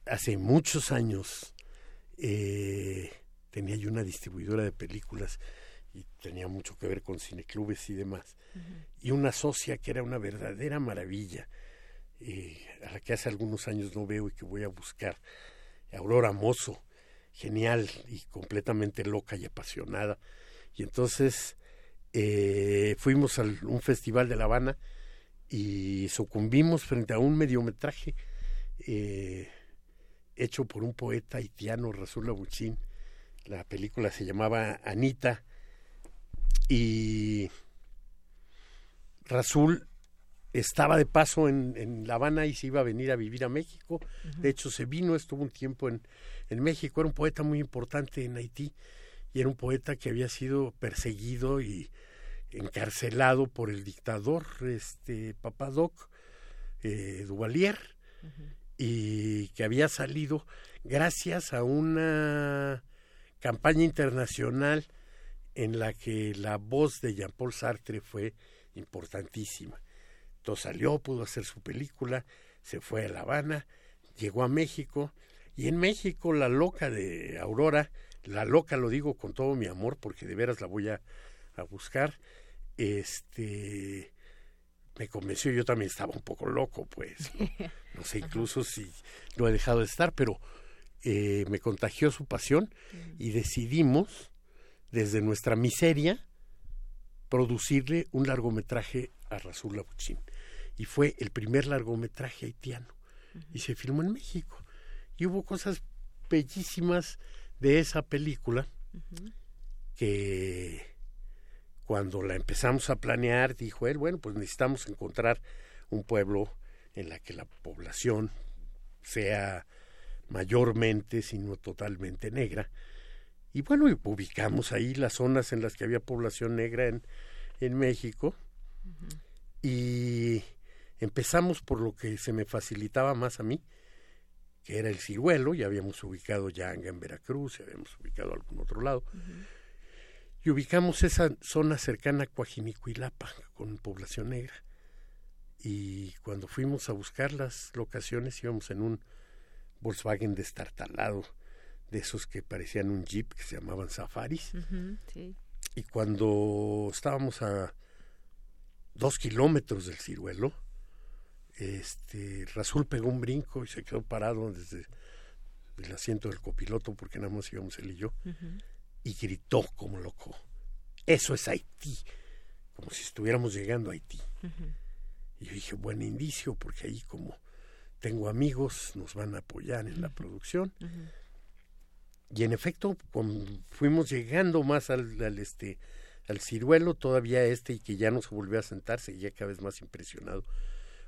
hace muchos años eh, tenía yo una distribuidora de películas y tenía mucho que ver con cineclubes y demás. Y una socia que era una verdadera maravilla, eh, a la que hace algunos años no veo y que voy a buscar, Aurora Mozo, genial y completamente loca y apasionada. Y entonces eh, fuimos a un festival de La Habana y sucumbimos frente a un mediometraje eh, hecho por un poeta haitiano, Rasul Abuchín. La película se llamaba Anita y Rasul estaba de paso en, en La Habana y se iba a venir a vivir a México. De hecho, se vino, estuvo un tiempo en, en México. Era un poeta muy importante en Haití y era un poeta que había sido perseguido y encarcelado por el dictador este Papadoc eh, Duvalier y que había salido gracias a una campaña internacional en la que la voz de Jean-Paul Sartre fue importantísima. Entonces salió, pudo hacer su película, se fue a La Habana, llegó a México y en México la loca de Aurora, la loca lo digo con todo mi amor porque de veras la voy a, a buscar, este me convenció, yo también estaba un poco loco, pues, no, sé incluso si lo he dejado de estar, pero eh, me contagió su pasión y decidimos, desde nuestra miseria, producirle un largometraje a Rasul Abuchín. y fue el primer largometraje haitiano y se filmó en México. Y hubo cosas bellísimas de esa película que cuando la empezamos a planear dijo él, bueno, pues necesitamos encontrar un pueblo en la que la población sea mayormente, sino totalmente negra. Y bueno, y ubicamos ahí las zonas en las que había población negra en, en México. Y empezamos por lo que se me facilitaba más a mí, que era el ciruelo, ya habíamos ubicado Yanga en Veracruz, ya habíamos ubicado algún otro lado. Y ubicamos esa zona cercana a Coajinicuilapa, con población negra. Y cuando fuimos a buscar las locaciones íbamos en un Volkswagen destartalado, de esos que parecían un jeep, que se llamaban safaris. Y cuando estábamos a dos kilómetros del ciruelo, este, Rasul pegó un brinco y se quedó parado desde el asiento del copiloto, porque nada más íbamos él y yo, y gritó como loco, eso es Haití, como si estuviéramos llegando a Haití. Y yo dije, buen indicio, porque ahí como tengo amigos, nos van a apoyar en la producción. Y en efecto, cuando fuimos llegando más al, al, este al ciruelo, todavía este, y que ya no se volvió a sentar, seguía cada vez más impresionado,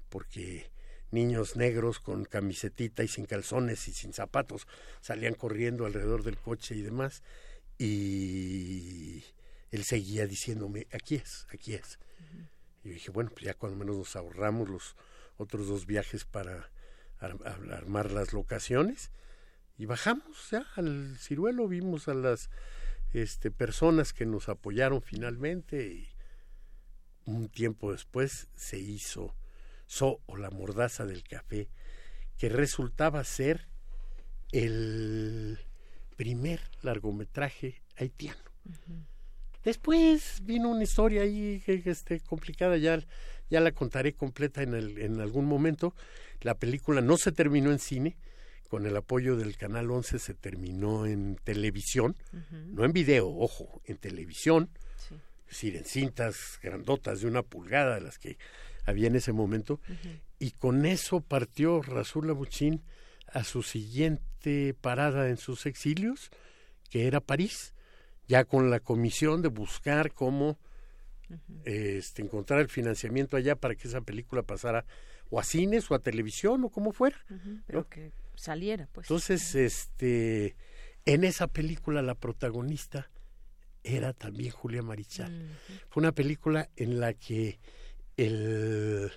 porque niños negros con camisetita y sin calzones y sin zapatos salían corriendo alrededor del coche y demás, y él seguía diciéndome, aquí es, aquí es. Y yo dije, bueno, pues ya cuando menos nos ahorramos los otros dos viajes para ar armar las locaciones y bajamos ya al ciruelo, vimos a las este, personas que nos apoyaron finalmente y un tiempo después se hizo So o la mordaza del café, que resultaba ser el primer largometraje haitiano. Después vino una historia ahí que, este, complicada, ya, ya la contaré completa en, el, en algún momento. La película no se terminó en cine, con el apoyo del Canal 11 se terminó en televisión, no en video, ojo, en televisión, es decir, en cintas grandotas de una pulgada de las que había en ese momento, y con eso partió Rasul Abuchín a su siguiente parada en sus exilios, que era París, ya con la comisión de buscar cómo este, encontrar el financiamiento allá para que esa película pasara o a cines o a televisión o como fuera. Pero que saliera, pues. Entonces, este, en esa película la protagonista era también Julia Marichal. Fue una película en la que el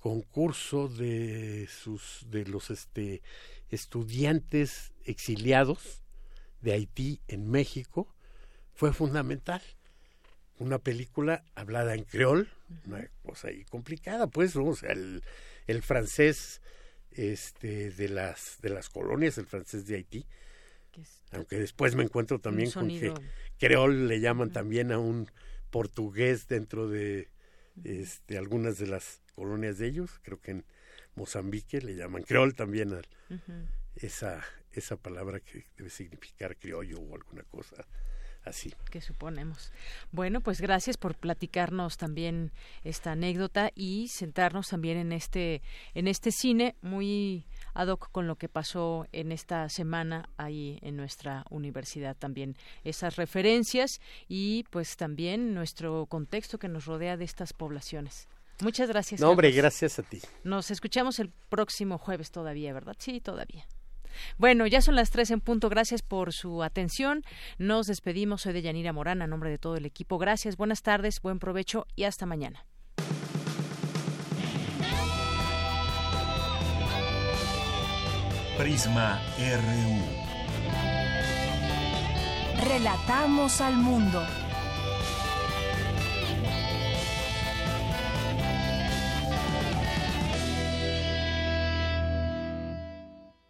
concurso de sus de los este estudiantes exiliados de Haití en México fue fundamental una película hablada en creol una cosa ahí complicada pues ¿no? o sea el, el francés este de las de las colonias el francés de Haití. Aunque después me encuentro también con que creol le llaman también a un portugués dentro de este, algunas de las colonias de ellos, creo que en Mozambique le llaman creol también a esa, esa palabra que debe significar criollo o alguna cosa así. Que suponemos. Bueno, pues gracias por platicarnos también esta anécdota y sentarnos también en este, en este cine muy ad hoc con lo que pasó en esta semana ahí en nuestra universidad también esas referencias y pues también nuestro contexto que nos rodea de estas poblaciones. Muchas gracias. No, hombre, gracias a ti. Nos escuchamos el próximo jueves todavía, ¿verdad? Sí, todavía. Bueno, ya son las tres en punto. Gracias por su atención. Nos despedimos. Soy de Yanira Morán, a nombre de todo el equipo. Gracias, buenas tardes, buen provecho y hasta mañana. Prisma RU. Relatamos al mundo.